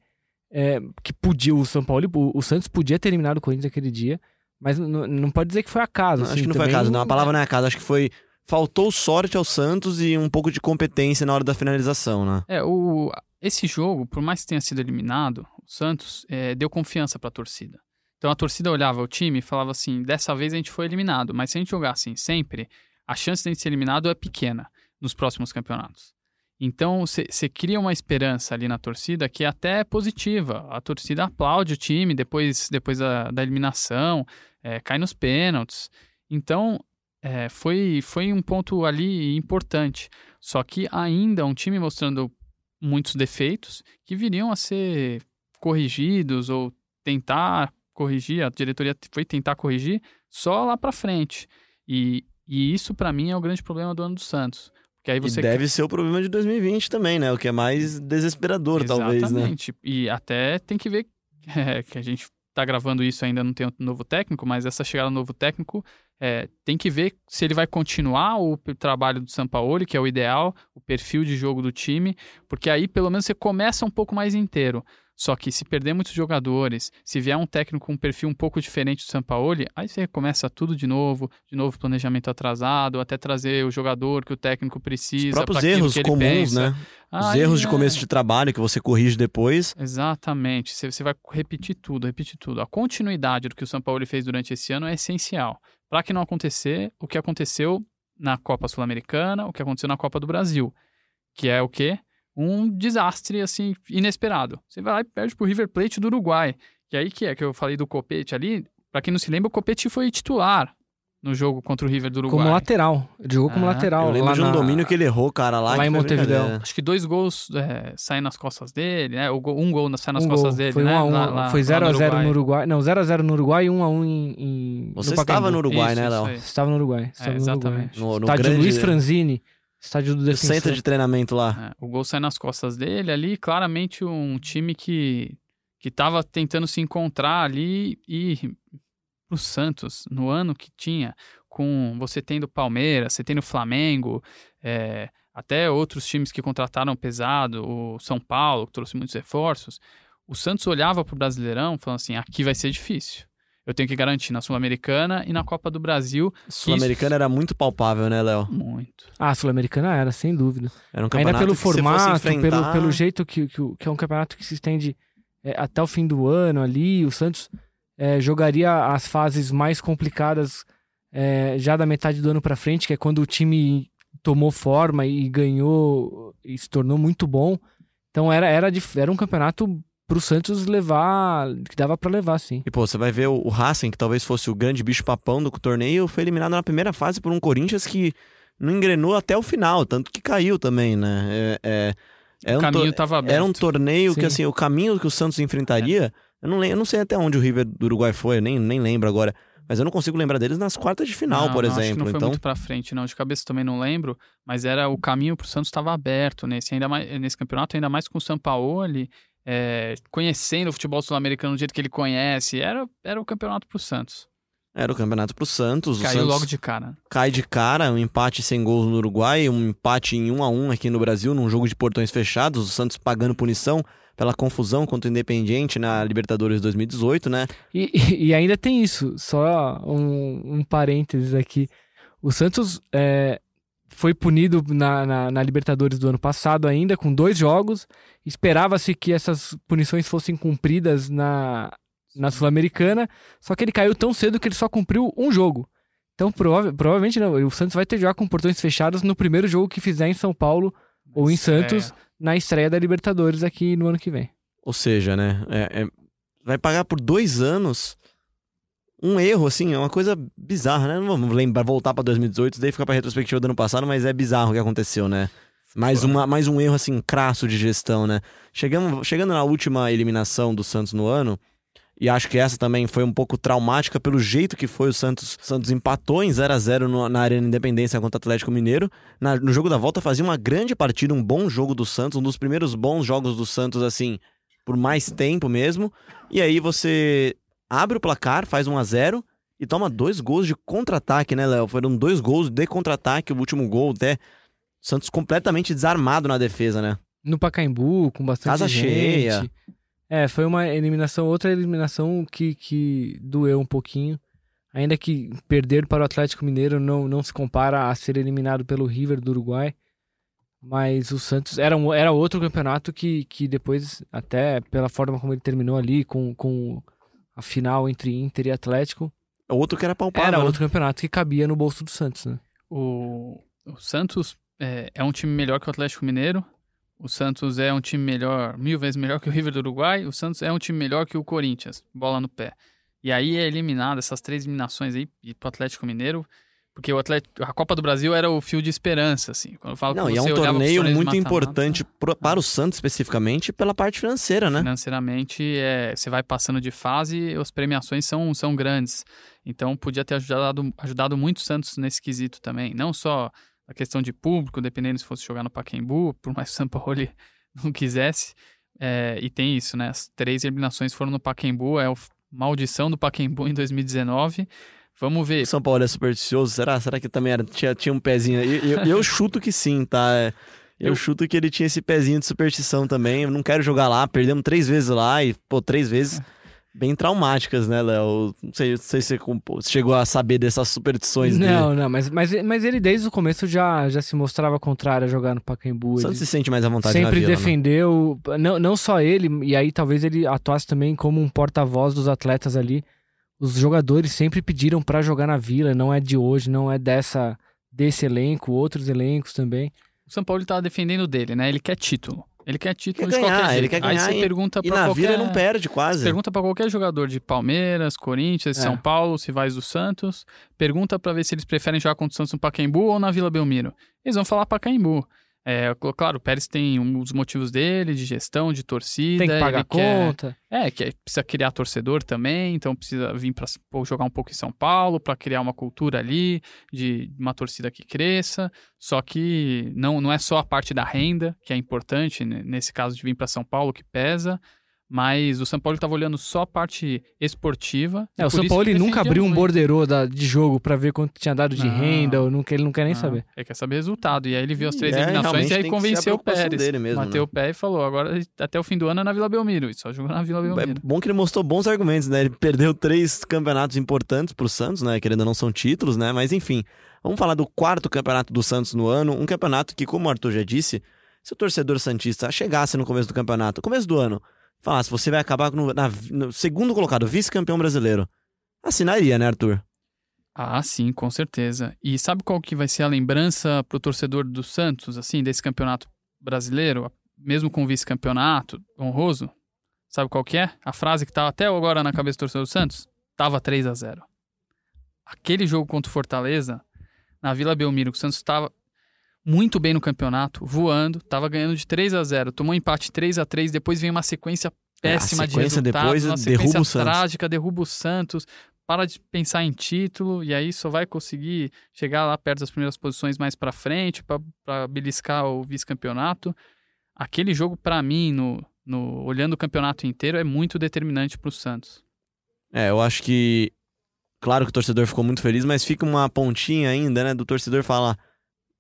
Speaker 4: é, que podia o São Paulo, o, o Santos podia ter eliminado o Corinthians aquele dia, mas não pode dizer que foi acaso.
Speaker 3: Não,
Speaker 4: assim,
Speaker 3: acho que não foi
Speaker 4: também
Speaker 3: acaso, não. A palavra não é acaso. Acho que foi. Faltou sorte ao Santos e um pouco de competência na hora da finalização, né?
Speaker 5: É, o, esse jogo, por mais que tenha sido eliminado, o Santos é, deu confiança pra torcida. Então a torcida olhava o time e falava assim: dessa vez a gente foi eliminado, mas se a gente jogar assim sempre, a chance de a gente ser eliminado é pequena nos próximos campeonatos. Então você cria uma esperança ali na torcida que é até positiva. A torcida aplaude o time depois, depois da, da eliminação, é, cai nos pênaltis. Então é, foi, foi um ponto ali importante. Só que ainda um time mostrando muitos defeitos que viriam a ser corrigidos ou tentar corrigir, a diretoria foi tentar corrigir só lá pra frente. E, e isso pra mim é o grande problema do ano do Santos. Porque aí você
Speaker 3: E deve ser o problema de 2020 também, né? O que é mais desesperador, talvez, né?
Speaker 5: Exatamente. E até tem que ver é, que a gente tá gravando isso ainda não tem um novo técnico, mas essa chegada do novo técnico é, tem que ver se ele vai continuar o trabalho do Sampaoli, que é o ideal, o perfil de jogo do time, porque aí pelo menos você começa um pouco mais inteiro. Só que se perder muitos jogadores, se vier um técnico com um perfil um pouco diferente do Sampaoli, aí você começa tudo de novo, de novo planejamento atrasado, até trazer o jogador que o técnico precisa.
Speaker 3: Os próprios erros comuns,
Speaker 5: pensa.
Speaker 3: né? Os
Speaker 5: Aí,
Speaker 3: erros de
Speaker 5: é,
Speaker 3: começo de trabalho que você corrige depois.
Speaker 5: Exatamente. Você, você vai repetir tudo, repetir tudo. A continuidade do que o São Paulo fez durante esse ano é essencial. Para que não acontecer o que aconteceu na Copa Sul-Americana, o que aconteceu na Copa do Brasil, que é o quê? Um desastre assim inesperado. Você vai lá e perde pro River Plate do Uruguai. Que aí que é que eu falei do Copete ali. Para quem não se lembra, o Copete foi titular no jogo contra o River do Uruguai.
Speaker 4: Como lateral. Ele jogou como
Speaker 5: Ah,
Speaker 4: lateral.
Speaker 3: eu lembro
Speaker 4: lá
Speaker 3: de um
Speaker 4: na-
Speaker 3: domínio que ele errou, cara, lá.
Speaker 4: lá em Montevidéu.
Speaker 3: brincadeira.
Speaker 5: Acho que dois gols é, saem nas costas dele, né? Um gol sai nas
Speaker 4: um
Speaker 5: costas
Speaker 4: gol.
Speaker 5: dele,
Speaker 4: Foi
Speaker 5: né?
Speaker 4: 1 a 1,
Speaker 5: Lá- lá-
Speaker 4: foi
Speaker 5: lá
Speaker 4: 0 a 0
Speaker 5: Uruguai.
Speaker 4: no Uruguai. Não, 0 a 0 no Uruguai e 1 a 1 em, em
Speaker 3: Você
Speaker 4: no
Speaker 3: estava no Uruguai,
Speaker 5: Isso,
Speaker 3: né, Léo?
Speaker 4: estava no Uruguai.
Speaker 5: É,
Speaker 4: estava no Uruguai.
Speaker 5: exatamente.
Speaker 3: No, no
Speaker 4: Estádio
Speaker 3: grande
Speaker 4: Luiz Franzini. Estádio do defensor.
Speaker 3: centro de treinamento lá.
Speaker 5: É, o gol sai nas costas dele ali, claramente um time que que estava tentando se encontrar ali e o Santos no ano que tinha com você tendo Palmeiras, você tendo Flamengo, é, até outros times que contrataram pesado, o São Paulo que trouxe muitos reforços, o Santos olhava para o Brasileirão falando assim, aqui vai ser difícil. Eu tenho que garantir na Sul-Americana e na Copa do Brasil
Speaker 3: Sul-Americana era muito palpável, né, Léo?
Speaker 5: muito.
Speaker 4: Ah, a Sul-Americana era, sem dúvida.
Speaker 3: Era um
Speaker 4: Ainda
Speaker 3: campeonato
Speaker 4: pelo
Speaker 3: você fosse
Speaker 4: formato,
Speaker 3: enfrentar-
Speaker 4: pelo, pelo jeito que, que, o- que é um campeonato que se estende é, até o fim do ano ali. O Santos é, jogaria as fases mais complicadas é, já da metade do ano pra frente, que é quando o time tomou forma e ganhou e se tornou muito bom. Então era, era, era um campeonato pro Santos levar, que dava pra levar, sim.
Speaker 3: E, pô, você vai ver o, o Racing, que talvez fosse o grande bicho-papão do torneio, foi eliminado na primeira fase por um Corinthians que não engrenou até o final, tanto que caiu também, né? É, é, é
Speaker 5: o
Speaker 3: um
Speaker 5: caminho
Speaker 3: tor-
Speaker 5: estava aberto.
Speaker 3: Era um torneio que,
Speaker 4: Sim.
Speaker 3: assim, o caminho que o Santos enfrentaria, eu, não eu não sei até onde o River do Uruguai foi, eu nem, nem lembro agora, mas eu não consigo lembrar deles nas quartas de final,
Speaker 5: Não,
Speaker 3: por
Speaker 5: não, acho que
Speaker 3: exemplo.
Speaker 5: não foi
Speaker 3: então,
Speaker 5: muito pra frente, não. De cabeça também não lembro, mas era o caminho pro Santos estava aberto nesse, ainda mais, nesse campeonato, ainda mais com o Sampaoli, é, conhecendo o futebol sul-americano do jeito que ele conhece. Era, era o campeonato pro Santos.
Speaker 3: era o campeonato pro Santos. o
Speaker 5: Caiu
Speaker 3: Santos
Speaker 5: logo de cara.
Speaker 3: cai de cara, um empate sem gols no Uruguai, um empate em 1 a 1 aqui no Brasil, num jogo de portões fechados, o Santos pagando punição pela confusão contra o Independiente na Libertadores 2018, né?
Speaker 4: E, e- ainda tem isso, só um, um parênteses aqui. O Santos é, foi punido na, na- na Libertadores do ano passado ainda, com dois jogos. Esperava-se que essas punições fossem cumpridas na, na Sul-Americana, só que ele caiu tão cedo que ele só cumpriu um jogo. Então, prova- provavelmente não. O Santos vai ter jogar com portões fechados no primeiro jogo que fizer em São Paulo ou em Santos, na estreia da Libertadores aqui no ano que vem.
Speaker 3: Ou seja, né? é- é- vai pagar por dois anos um erro, assim, é uma coisa bizarra, né? Não vamos lembrar, voltar pra 2018, daí fica pra retrospectiva do ano passado, mas é bizarro o que aconteceu, né? Mais, uma, mais um erro, assim, crasso de gestão, né? Chegamos, chegando na última eliminação do Santos no ano, e acho que essa também foi um pouco traumática pelo jeito que foi o Santos. O Santos empatou em 0 a 0 no- na Arena Independência contra o Atlético Mineiro. Na- no jogo da volta fazia uma grande partida, um bom jogo do Santos, um dos primeiros bons jogos do Santos, assim, por mais tempo mesmo. E aí você abre o placar, faz 1 a 0 e toma dois gols de contra-ataque, né, Léo? Foram dois gols de contra-ataque, o último gol até. Santos completamente desarmado na defesa, né?
Speaker 4: No Pacaembu, com bastante
Speaker 3: Casa
Speaker 4: gente.
Speaker 3: cheia.
Speaker 4: É, foi uma eliminação, outra eliminação que, que doeu um pouquinho. Ainda que perder para o Atlético Mineiro não, não se compara a ser eliminado pelo River do Uruguai. Mas o Santos era, um, era outro campeonato que, que depois, até pela forma como ele terminou ali, com, com a final entre Inter e Atlético,
Speaker 3: Outro que era palpável.
Speaker 4: era
Speaker 3: né?
Speaker 4: outro campeonato que cabia no bolso do Santos, né?
Speaker 5: O, o Santos é, é um time melhor que o Atlético Mineiro. O Santos é um time melhor, mil vezes melhor que o River do Uruguai. O Santos é um time melhor que o Corinthians, bola no pé. E aí é eliminado essas três eliminações aí e pro Atlético Mineiro, porque o Atlético, a Copa do Brasil era o fio de esperança, assim. Quando eu falo
Speaker 3: Não, e é um torneio muito importante pro- para o Santos especificamente pela parte financeira, né?
Speaker 5: Financeiramente, é, você vai passando de fase e as premiações são, são grandes. Então, podia ter ajudado, ajudado muito o Santos nesse quesito também. Não só a questão de público, dependendo se fosse jogar no Pacaembu, por mais que o São Paulo não quisesse. É, e tem isso, né? As três eliminações foram no Pacaembu, é a maldição do Pacaembu em 2019. Vamos ver.
Speaker 3: O São Paulo é supersticioso? Será? Será que também era, tinha, tinha um pezinho? aí? Eu, eu, eu chuto que sim, tá? É, Eu,
Speaker 5: Eu-
Speaker 3: chuto que ele tinha esse pezinho de superstição também. Eu não quero jogar lá. Perdemos três vezes lá e, pô, três vezes bem traumáticas, né, Léo? Não sei, não sei se você chegou a saber dessas superstições dele.
Speaker 4: Não, não, mas, mas, mas ele desde o começo já, já se mostrava contrário a jogar no Pacaembu.
Speaker 3: Santos se sente mais à vontade na
Speaker 4: sempre
Speaker 3: Vila, né?
Speaker 4: defendeu, não, não só ele, e aí talvez ele atuasse também como um porta-voz dos atletas ali. Os jogadores sempre pediram pra jogar na Vila, não é de hoje, não é dessa desse elenco, outros elencos também.
Speaker 5: O São Paulo tá defendendo dele, né? Ele quer título. Ele quer título
Speaker 3: Quer
Speaker 5: de
Speaker 3: ganhar,
Speaker 5: qualquer jeito.
Speaker 3: ele quer
Speaker 5: Aí
Speaker 3: ganhar
Speaker 5: você
Speaker 3: e-
Speaker 5: pergunta
Speaker 3: E
Speaker 5: pra
Speaker 3: na
Speaker 5: qualquer...
Speaker 3: Ele não perde quase.
Speaker 5: Pergunta pra qualquer jogador de Palmeiras, Corinthians,
Speaker 4: É.
Speaker 5: São Paulo, os rivais do Santos. Pergunta pra ver se eles preferem jogar contra o Santos no Pacaembu ou na Vila Belmiro. Eles vão falar Pacaembu. É, cl- claro, o Pérez tem um- os motivos dele, de gestão, de torcida.
Speaker 4: Tem que pagar a
Speaker 5: quer-
Speaker 4: conta.
Speaker 5: é, que precisa criar torcedor também, então precisa vir para jogar um pouco em São Paulo, para criar uma cultura ali, de uma torcida que cresça. Só que não, não é só a parte da renda, que é importante, nesse caso de vir para São Paulo, que pesa, mas o São Paulo estava olhando só a parte esportiva.
Speaker 4: É, o São Paulo nunca abriu um borderô da- de jogo pra ver quanto tinha dado de
Speaker 5: Não.
Speaker 4: renda, ou nunca, ele não quer nem
Speaker 5: Não,
Speaker 4: saber.
Speaker 5: Ele quer saber resultado. E aí ele viu as
Speaker 3: E
Speaker 5: três
Speaker 3: é,
Speaker 5: eliminações e aí convenceu o Pérez.
Speaker 3: dele mesmo,
Speaker 5: Bateu
Speaker 3: né?
Speaker 5: o pé e falou: agora até o fim do ano é na Vila Belmiro. E só jogou na Vila
Speaker 3: É
Speaker 5: Belmiro.
Speaker 3: bom que ele mostrou bons argumentos, né? Ele perdeu três campeonatos importantes pro Santos, né? Que ainda não são títulos, né? Mas enfim, vamos falar do quarto campeonato do Santos no ano. Um campeonato que, como o Arthur já disse, se o torcedor Santista chegasse no começo do campeonato, começo do ano, falasse, você vai acabar no, na- no segundo colocado, vice-campeão brasileiro. Assinaria, né, Arthur?
Speaker 5: Ah, sim, com certeza. E sabe qual que vai ser a lembrança pro torcedor do Santos, assim, desse campeonato brasileiro, mesmo com vice-campeonato honroso? Sabe qual que é? A frase que tava até agora na cabeça do torcedor do Santos? Tava 3 a 0 Aquele jogo contra o Fortaleza, na Vila Belmiro, que o Santos estava muito bem no campeonato, voando, tava ganhando de 3 a 0 tomou um empate 3 a 3 depois vem uma sequência
Speaker 3: É,
Speaker 5: péssima de
Speaker 3: sequência
Speaker 5: resultados,
Speaker 3: depois
Speaker 5: uma
Speaker 3: derruba
Speaker 5: sequência
Speaker 3: o Santos.
Speaker 5: trágica, derruba o Santos, para de pensar em título e aí só vai conseguir chegar lá perto das primeiras posições mais pra frente para beliscar o vice-campeonato. Aquele jogo pra mim, no, no olhando o campeonato inteiro, é muito determinante pro Santos.
Speaker 3: É, eu acho que. Claro que o torcedor ficou muito feliz, mas fica uma pontinha ainda, né? Do torcedor falar.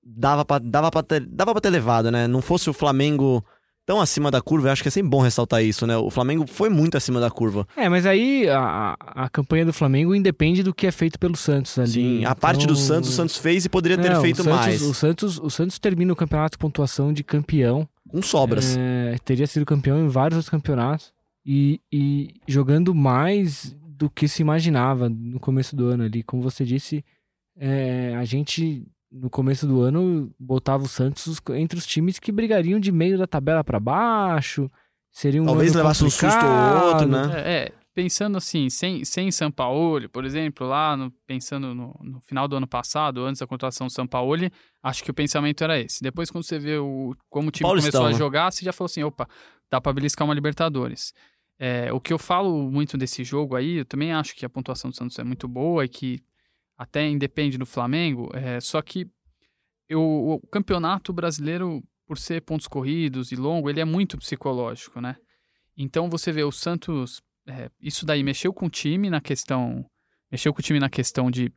Speaker 3: Dava pra, dava, pra ter, dava pra ter levado, né? Não fosse o Flamengo tão acima da curva, eu acho que é sempre bom ressaltar isso, né? O Flamengo foi muito acima da curva.
Speaker 4: É, mas aí a, a campanha do Flamengo independe do que é feito pelo Santos ali.
Speaker 3: Sim, a parte do
Speaker 4: Então,
Speaker 3: Santos, o Santos fez e poderia ter
Speaker 4: não,
Speaker 3: feito
Speaker 4: o Santos,
Speaker 3: mais.
Speaker 4: O Santos, o Santos termina o campeonato com pontuação de campeão.
Speaker 3: Com sobras.
Speaker 4: É, teria sido campeão em vários outros campeonatos. E, e jogando mais do que se imaginava no começo do ano ali. Como você disse, é, a gente no começo do ano botava o Santos entre os times que brigariam de meio da tabela para baixo. Seria um
Speaker 3: Talvez levasse um susto ou outro, né?
Speaker 5: É, é, pensando assim, sem, sem Sampaoli, por exemplo, lá no- pensando no, no final do ano passado, antes da contratação do Sampaoli, acho que o pensamento era esse. Depois, quando você vê o, como o time
Speaker 3: Paulistão,
Speaker 5: começou a
Speaker 3: né?
Speaker 5: jogar, você já falou assim: opa, dá pra beliscar uma Libertadores. É, o que eu falo muito desse jogo aí, eu também acho que a pontuação do Santos é muito boa e que até independe do Flamengo, é, só que eu, o campeonato brasileiro, por ser pontos corridos e longo, ele é muito psicológico, né? Então você vê o Santos, é, isso daí mexeu com o time na questão, mexeu com o time na questão de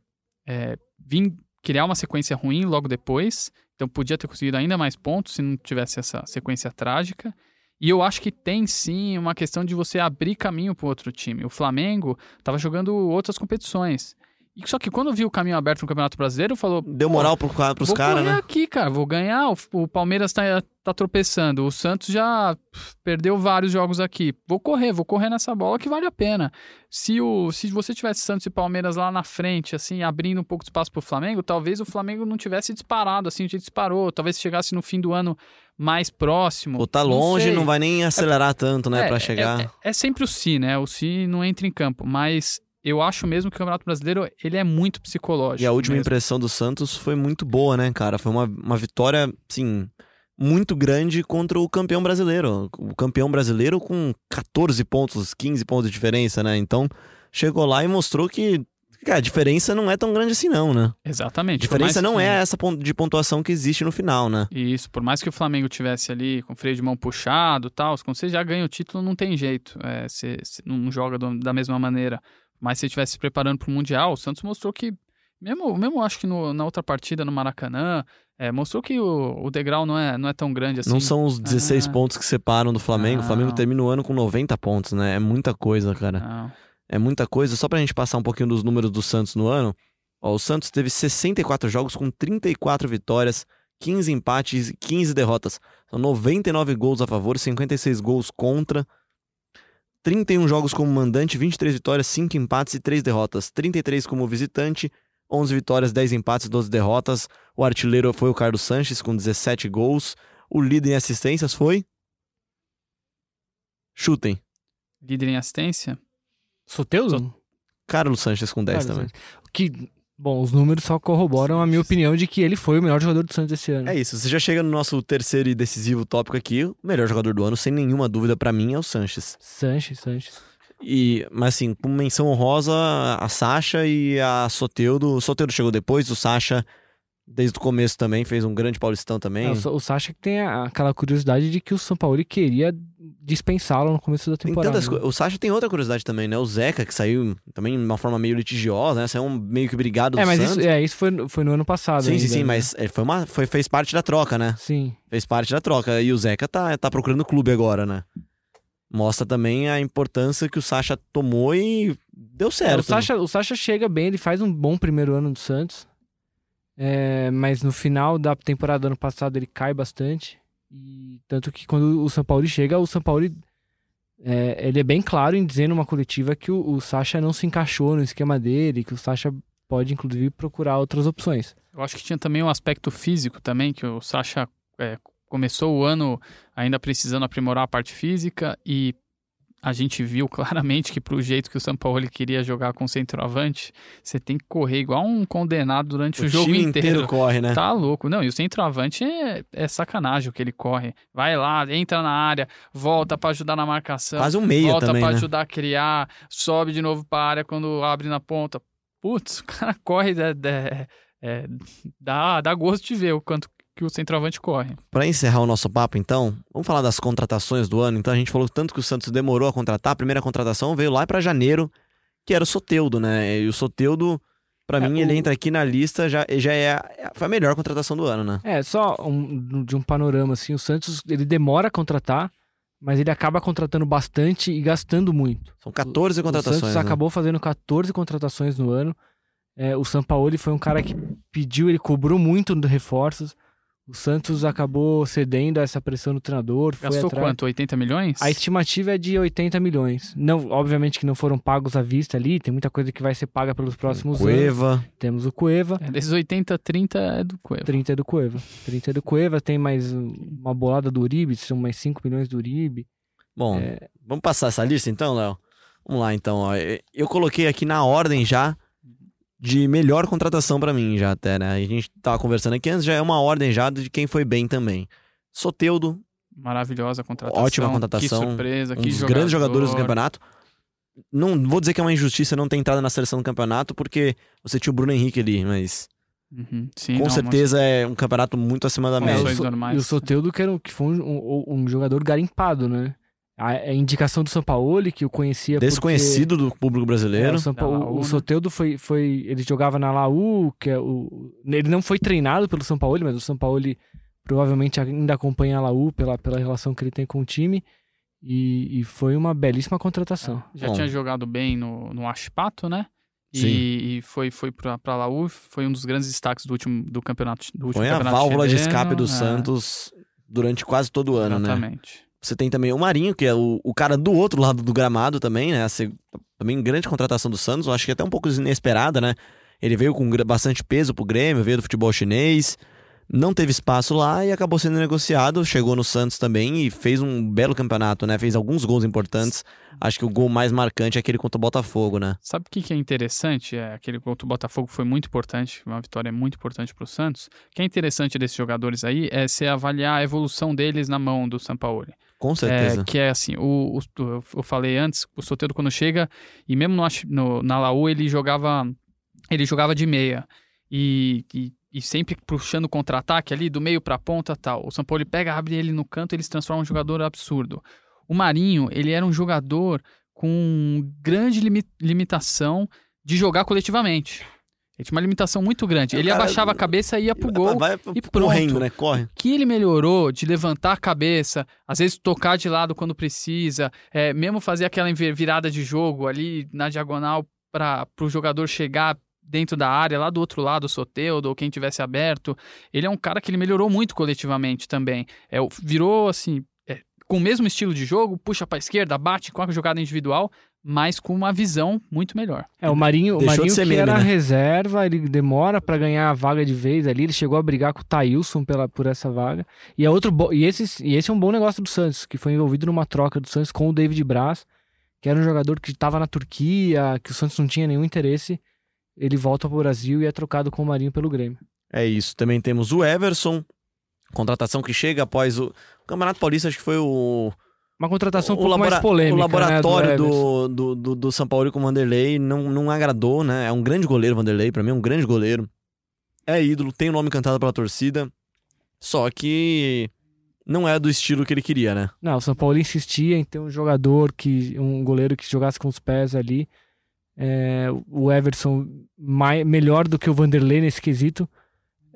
Speaker 5: é, vir criar uma sequência ruim logo depois. Então podia ter conseguido ainda mais pontos se não tivesse essa sequência trágica. E eu acho que tem sim uma questão de você abrir caminho para outro time. O Flamengo estava jogando outras competições. Só que quando viu o caminho aberto no Campeonato Brasileiro, falou:
Speaker 3: Deu moral pro, pros
Speaker 5: Vou
Speaker 3: caras, né?
Speaker 5: aqui, cara. Vou ganhar. O, o Palmeiras tá, tá tropeçando. O Santos já perdeu vários jogos aqui. Vou correr, vou correr nessa bola que vale a pena. Se, o, se você tivesse Santos e Palmeiras lá na frente, assim, abrindo um pouco de espaço pro Flamengo, talvez o Flamengo não tivesse disparado assim, onde disparou. Talvez chegasse no fim do ano mais próximo.
Speaker 3: Ou tá
Speaker 5: Não
Speaker 3: longe,
Speaker 5: sei.
Speaker 3: não vai nem acelerar tanto, né,
Speaker 5: É,
Speaker 3: pra
Speaker 5: é-
Speaker 3: chegar.
Speaker 5: É, é sempre o si, né? O si não entra em campo. Mas eu acho mesmo que o Campeonato Brasileiro ele é muito psicológico.
Speaker 3: E a última
Speaker 5: mesmo.
Speaker 3: impressão do Santos foi muito boa, né, cara? Foi uma, uma vitória, assim, muito grande contra o campeão brasileiro. O campeão brasileiro com 14 pontos, 15 pontos de diferença, né? Então, chegou lá e mostrou que, cara, a diferença não é tão grande assim, não, né? A
Speaker 5: Exatamente. mais
Speaker 3: diferença não
Speaker 5: que-
Speaker 3: é essa de pontuação que existe no final, né?
Speaker 5: Isso, por mais que o Flamengo tivesse ali com o freio de mão puxado e tal, quando você já ganha o título, não tem jeito. É, você, você não joga do- da mesma maneira. Mas se estivesse se preparando para o Mundial, o Santos mostrou que, mesmo, mesmo acho que no- na outra partida no Maracanã, é, mostrou que o, o degrau não é, não é tão grande assim.
Speaker 3: Não são os 16
Speaker 5: Ah.
Speaker 3: pontos que separam do Flamengo. O Flamengo
Speaker 5: Não.
Speaker 3: termina o ano com 90 pontos, né? É muita coisa, cara.
Speaker 5: Não.
Speaker 3: É muita coisa. Só pra gente passar um pouquinho dos números do Santos no ano. Ó, o Santos teve 64 jogos com 34 vitórias, 15 empates e 15 derrotas. São 99 gols a favor, 56 gols contra. 31 jogos como mandante, 23 vitórias, 5 empates e 3 derrotas. 33 como visitante, 11 vitórias, 10 empates e 12 derrotas. O artilheiro foi o Carlos Sanches com 17 gols. O líder em assistências foi. Chutem.
Speaker 5: Líder em assistência?
Speaker 4: Soteudo?
Speaker 3: Carlos Sanches com 10
Speaker 4: Cara,
Speaker 3: também.
Speaker 4: Que, bom, os números só corroboram a minha opinião de que ele foi o melhor jogador do Santos esse ano.
Speaker 3: É isso, você já chega no nosso terceiro e decisivo tópico aqui. O melhor jogador do ano, sem nenhuma dúvida, pra mim, é o Sanches.
Speaker 4: Sanches, Sanches.
Speaker 3: E, mas assim, com menção honrosa, a Sasha e a Soteudo. O Soteudo chegou depois, o Sasha, desde o começo também, fez um grande paulistão também.
Speaker 4: É, o, o Sacha que tem a- aquela curiosidade de que o São Paulo queria dispensá-lo no começo da
Speaker 3: Tem
Speaker 4: temporada.
Speaker 3: tantas
Speaker 4: né?
Speaker 3: co- O Sasha tem outra curiosidade também, né? O Zeca, que saiu também de uma forma meio litigiosa, né? Saiu meio que brigado do
Speaker 4: É, mas
Speaker 3: Santos.
Speaker 4: isso, é, isso foi, no- foi no ano passado.
Speaker 3: sim, sim,
Speaker 4: ainda,
Speaker 3: sim,
Speaker 4: né?
Speaker 3: mas é, foi uma, foi, fez parte da troca, né?
Speaker 4: Sim.
Speaker 3: Fez parte da troca. E o Zeca tá, tá procurando clube agora, né? Mostra também a importância que o Sasha tomou e deu
Speaker 4: É,
Speaker 3: certo.
Speaker 4: o, Sacha, o Sacha chega bem, ele faz um bom primeiro ano do Santos. É, mas no final da temporada do ano passado ele cai bastante. E tanto que quando o São Paulo chega, o São Paulo é, ele é bem claro em dizer numa coletiva que o, o Sacha não se encaixou no esquema dele, que o Sacha pode inclusive procurar outras opções.
Speaker 5: Eu acho que tinha também um aspecto físico também, que o Sacha é, começou o ano ainda precisando aprimorar a parte física e a gente viu claramente que pro jeito que o São Paulo queria jogar com centroavante, você tem que correr igual um condenado durante o,
Speaker 3: o
Speaker 5: jogo
Speaker 3: time
Speaker 5: inteiro.
Speaker 3: corre, né?
Speaker 5: Tá louco. Não, e o centroavante é, é sacanagem o que ele corre. Vai lá, entra na área, volta pra ajudar na marcação.
Speaker 3: Quase um meia
Speaker 5: volta
Speaker 3: também,
Speaker 5: pra
Speaker 3: né?
Speaker 5: ajudar a criar, sobe de novo pra área quando abre na ponta. Putz, o cara corre, é, é, é, dá, dá gosto de ver o quanto que o centroavante corre.
Speaker 3: Pra encerrar o nosso papo, então, vamos falar das contratações do ano. Então, a gente falou tanto que o Santos demorou a contratar. A primeira contratação veio lá pra janeiro, que era o Soteudo, né? E o Soteudo, pra
Speaker 4: É,
Speaker 3: mim,
Speaker 4: o-
Speaker 3: ele entra aqui na lista, já, já é, foi a melhor contratação do ano, né?
Speaker 4: É, só um- de um panorama assim, o Santos ele demora a contratar, mas ele acaba contratando bastante e gastando muito.
Speaker 3: São 14
Speaker 4: O
Speaker 3: contratações.
Speaker 4: Santos
Speaker 3: né?
Speaker 4: acabou fazendo 14 contratações no ano. É, o Sampaoli foi um cara que pediu, ele cobrou muito de reforços. O Santos acabou cedendo a essa pressão do treinador. Foi
Speaker 5: Gastou
Speaker 4: atrás.
Speaker 5: quanto? 80 milhões?
Speaker 4: A estimativa é de 80 milhões. Não, obviamente que não foram pagos à vista ali, tem muita coisa que vai ser paga pelos próximos anos.
Speaker 3: Cueva.
Speaker 4: Temos o Cueva,
Speaker 5: É, desses 80, 30 é do Cueva.
Speaker 4: 30 é do Cueva. 30 é do Cueva, tem mais uma bolada do Uribe, são mais 5 milhões do Uribe.
Speaker 3: Bom,
Speaker 4: É.
Speaker 3: vamos passar essa lista então, Léo? Vamos lá, então. ó. Eu coloquei aqui na ordem já de melhor contratação pra mim, já até, né? A gente tava conversando aqui antes, já é uma ordem já de quem foi bem também. Soteudo,
Speaker 5: Maravilhosa contratação.
Speaker 3: Ótima contratação,
Speaker 5: Que surpresa,
Speaker 3: um
Speaker 5: que
Speaker 3: dos
Speaker 5: jogador.
Speaker 3: grandes jogadores do campeonato. Não vou dizer que é uma injustiça não ter entrado na seleção do campeonato, porque você tinha o Bruno Henrique ali, mas
Speaker 5: Uhum, sim,
Speaker 3: com
Speaker 5: não,
Speaker 3: certeza é um campeonato muito acima da média.
Speaker 4: E o Soteldo, que, era um, que foi um, um- um jogador garimpado, né? A, a indicação do Sampaoli, que eu conhecia porque-
Speaker 3: Desconhecido do público
Speaker 4: É,
Speaker 3: brasileiro.
Speaker 4: o, São
Speaker 5: Da
Speaker 4: Paulo,
Speaker 5: Laú,
Speaker 4: o
Speaker 5: né?
Speaker 4: Soteldo foi, foi. Ele jogava na Laú, que é o. Ele não foi treinado pelo São Paulo, mas o São Paulo provavelmente ainda acompanha a Laú pela, pela relação que ele tem com o time. E, e foi uma belíssima contratação.
Speaker 5: Já
Speaker 3: Bom.
Speaker 5: tinha jogado bem no, no Ashpato, né?
Speaker 3: Sim.
Speaker 5: E, e foi, foi pra, pra Laú, foi um dos grandes destaques do último do campeonato. Do último
Speaker 3: Foi a
Speaker 5: campeonato
Speaker 3: válvula de
Speaker 5: chileno,
Speaker 3: escape do
Speaker 5: é,
Speaker 3: Santos durante quase todo o ano, né?
Speaker 5: Exatamente.
Speaker 3: Você tem também o Marinho, que é o, o cara do outro lado do gramado também, né? A seg- também grande contratação do Santos, eu acho que até um pouco inesperada, né? Ele veio com bastante peso pro Grêmio, veio do futebol chinês, não teve espaço lá e acabou sendo negociado, chegou no Santos também e fez um belo campeonato, né? Fez alguns gols importantes. Acho que o gol mais marcante é aquele contra o Botafogo, né?
Speaker 5: Sabe o que, é interessante? É, aquele contra o Botafogo foi muito importante, uma vitória muito importante para o Santos. O que é interessante desses jogadores aí é você avaliar a evolução deles na mão do Sampaoli.
Speaker 3: Com certeza.
Speaker 5: É, que é assim, o, o- eu- falei antes, o Soteldo quando chega, e mesmo no, no- na Laú ele jogava ele jogava de meia. E, e, e sempre puxando contra-ataque ali, do meio pra ponta tal. O São Paulo pega, abre ele no canto, ele se transforma em um jogador absurdo. O Marinho, ele era um jogador com grande limi- limitação de jogar coletivamente. Ele tinha uma limitação muito grande.
Speaker 3: É,
Speaker 5: Ele
Speaker 3: cara,
Speaker 5: abaixava a cabeça e ia pro gol
Speaker 3: Vai
Speaker 5: e
Speaker 3: correndo,
Speaker 5: pronto.
Speaker 3: né? Corre.
Speaker 5: que ele melhorou de levantar a cabeça, às vezes tocar de lado quando precisa, é, mesmo fazer aquela virada de jogo ali na diagonal para o jogador chegar dentro da área, lá do outro lado, o Soteudo ou quem tivesse aberto. Ele é um cara que ele melhorou muito coletivamente também. É, virou assim, é, com o mesmo estilo de jogo, puxa para esquerda, bate com a jogada individual, mas com uma visão muito melhor.
Speaker 4: É, o Marinho, o
Speaker 3: Deixou
Speaker 4: Marinho que
Speaker 3: meme,
Speaker 4: era
Speaker 3: né?
Speaker 4: reserva, ele demora pra ganhar a vaga de vez ali, ele chegou a brigar com o Thailson pela, por essa vaga. E, é outro bo- e, esse, e esse é um bom negócio do Santos, que foi envolvido numa troca do Santos com o David Braz, que era um jogador que estava na Turquia, que o Santos não tinha nenhum interesse. Ele volta pro Brasil e é trocado com o Marinho pelo Grêmio.
Speaker 3: É isso. Também temos o Everson, contratação que chega após o, o Campeonato Paulista, acho que foi o,
Speaker 4: Uma contratação um
Speaker 3: o
Speaker 4: pouco mais polêmica.
Speaker 3: O laboratório
Speaker 4: né, do,
Speaker 3: do, do, do, São Paulo com o Vanderlei não, não agradou, né? É um grande goleiro, Vanderlei, pra mim é um grande goleiro. É ídolo, tem o nome cantado pela torcida, só que não é do estilo que ele queria, né?
Speaker 4: Não, o São Paulo insistia em ter um jogador que. um goleiro que jogasse com os pés ali. É, o Everson mai- melhor do que o Vanderlei nesse quesito.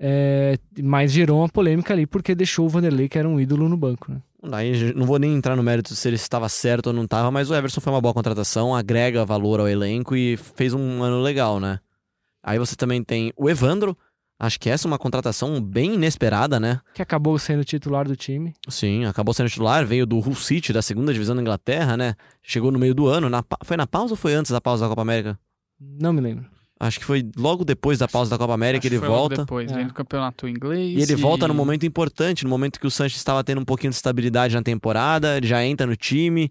Speaker 4: É, mas gerou uma polêmica ali porque deixou o Vanderlei, que era um ídolo, no banco. Né?
Speaker 3: Aí não vou nem entrar no mérito se ele estava certo ou não estava, mas o Everson foi uma boa contratação, agrega valor ao elenco e fez um ano legal, né? Aí você também tem o Evandro, acho que essa é uma contratação bem inesperada, né?
Speaker 4: Que acabou sendo titular do time.
Speaker 3: Sim, acabou sendo titular, veio do Hull City, da segunda divisão da Inglaterra, né? Chegou no meio do ano, na foi na pausa ou foi antes da pausa da Copa América?
Speaker 4: Não me lembro.
Speaker 3: Acho que foi logo depois da pausa da Copa América
Speaker 5: Acho
Speaker 3: que ele
Speaker 5: foi logo
Speaker 3: volta.
Speaker 5: depois,
Speaker 4: É.
Speaker 5: vem do campeonato inglês.
Speaker 3: E ele volta no momento importante, no momento que o Sanches estava tendo um pouquinho de estabilidade na temporada, ele já entra no time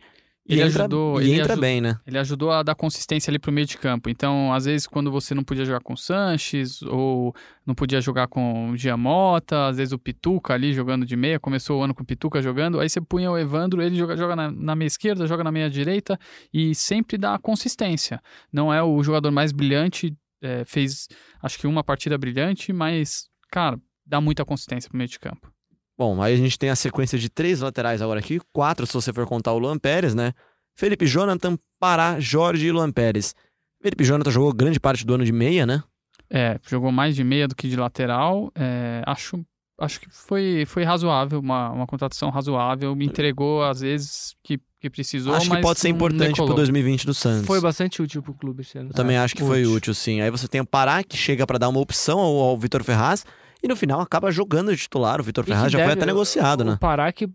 Speaker 3: e
Speaker 5: Ele
Speaker 3: entra,
Speaker 5: ajudou-
Speaker 3: e
Speaker 5: ele
Speaker 3: entra bem, né?
Speaker 5: Ele ajudou a dar consistência ali pro meio de campo. Então, às vezes, quando você não podia jogar com o Sanches, ou não podia jogar com o Giamota, às vezes o Pituca ali jogando de meia, começou o ano com o Pituca jogando, aí você punha o Evandro, ele joga, joga na, na meia esquerda, joga na meia direita, e sempre dá consistência. Não é o jogador mais brilhante, é, fez acho que uma partida brilhante, mas, cara, dá muita consistência pro meio de campo.
Speaker 3: Bom, aí a gente tem a sequência de três laterais agora aqui, quatro se você for contar o Luan Pérez, né? Felipe Jonathan, Pará, Jorge e Luan Pérez. Felipe Jonathan jogou grande parte do ano de meia, né?
Speaker 5: É, jogou mais de meia do que de lateral. é, acho, acho que foi, foi razoável, uma, uma contratação razoável. Me entregou, às vezes, que, que precisou,
Speaker 3: acho que pode ser importante pro
Speaker 5: decolou.
Speaker 3: 2020 do Santos.
Speaker 4: Foi bastante útil pro clube esse ano.
Speaker 3: Eu também acho que foi útil, sim. Aí você tem o Pará, que chega pra dar uma opção ao, ao Vitor Ferraz, e no final acaba jogando de titular. O Vitor Ferraz já foi até negociado,
Speaker 4: o
Speaker 3: né?
Speaker 4: Pará que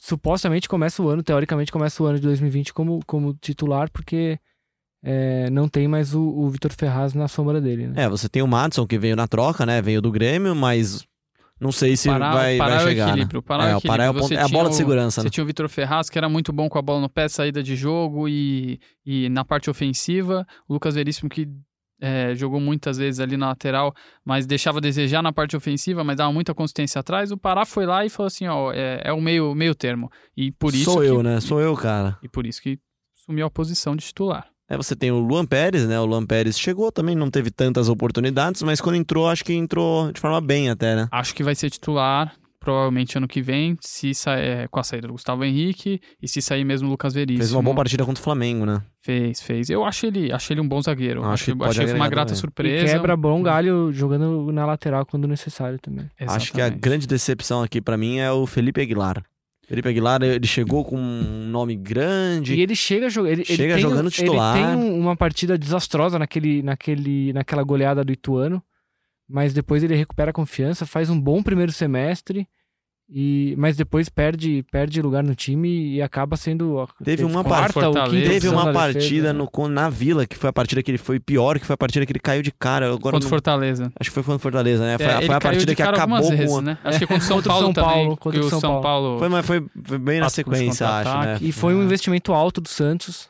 Speaker 4: supostamente começa o ano, teoricamente começa o ano de 2020 como, como titular, porque é, não tem mais o, o Vitor Ferraz na sombra dele, né?
Speaker 3: É, você tem o Madison, que veio na troca, né? Veio do Grêmio, mas não sei se
Speaker 5: Pará-
Speaker 3: vai,
Speaker 5: Pará
Speaker 3: vai
Speaker 5: é o
Speaker 3: chegar, né?
Speaker 5: Pará é
Speaker 3: É,
Speaker 5: o
Speaker 3: o Pará é, o
Speaker 5: equilíbrio.
Speaker 3: ponto-
Speaker 5: Você
Speaker 3: é a bola de
Speaker 5: o-
Speaker 3: segurança,
Speaker 5: Você
Speaker 3: né?
Speaker 5: tinha o Vitor Ferraz, que era muito bom com a bola no pé, saída de jogo e, e na parte ofensiva. O Lucas Veríssimo, que é, jogou muitas vezes ali na lateral, mas deixava a desejar na parte ofensiva, mas dava muita consistência atrás. O Pará foi lá e falou assim: ó, é, é o meio, meio termo. E por isso.
Speaker 3: Sou
Speaker 5: que-
Speaker 3: eu, né? Sou eu, cara.
Speaker 5: E por isso que assumiu a posição de titular.
Speaker 3: Aí você tem o Luan Pérez, né? O Luan Pérez chegou também, não teve tantas oportunidades, mas quando entrou, acho que entrou de forma bem até, né?
Speaker 5: Acho que vai ser titular provavelmente ano que vem, se sa- é, com a saída do Gustavo Henrique e se sair mesmo o Lucas Veríssimo.
Speaker 3: Fez uma boa partida contra o Flamengo, né?
Speaker 5: Fez, fez. Eu acho ele, achei ele um bom zagueiro.
Speaker 3: Acho
Speaker 5: Acho,
Speaker 3: que pode
Speaker 5: achei foi uma grata
Speaker 3: também.
Speaker 5: surpresa.
Speaker 4: E quebra bom galho jogando na lateral quando necessário também.
Speaker 3: Acho que a
Speaker 5: Exatamente.
Speaker 3: grande decepção aqui pra mim é o Felipe Aguilar. Felipe Aguilar, ele chegou com um nome grande.
Speaker 4: E ele chega, ele, ele
Speaker 3: Chega
Speaker 4: tem,
Speaker 3: jogando titular.
Speaker 4: Ele tem um- uma partida desastrosa naquele, naquele, naquela goleada do Ituano, mas depois ele recupera a confiança, faz um bom primeiro semestre, e mas depois perde, perde lugar no time e acaba sendo.
Speaker 3: Teve uma
Speaker 4: quarta ou quinta
Speaker 3: Teve uma
Speaker 4: da defesa,
Speaker 3: partida
Speaker 4: né?
Speaker 3: no, com- na Vila, que foi a partida que ele foi pior, que foi a partida que ele caiu de cara. Agora
Speaker 5: Contra
Speaker 3: não-
Speaker 5: Fortaleza.
Speaker 3: Acho que foi contra Fortaleza, né? Foi,
Speaker 5: É,
Speaker 3: foi a partida que acabou com.
Speaker 5: vezes, né? Acho que contra o São
Speaker 4: Contra o
Speaker 5: Paulo
Speaker 4: São
Speaker 5: também.
Speaker 4: Paulo, contra
Speaker 5: o
Speaker 4: São
Speaker 5: São Paulo...
Speaker 3: Foi, mas foi, bem na sequência, acho, né?
Speaker 4: E foi um investimento alto do Santos.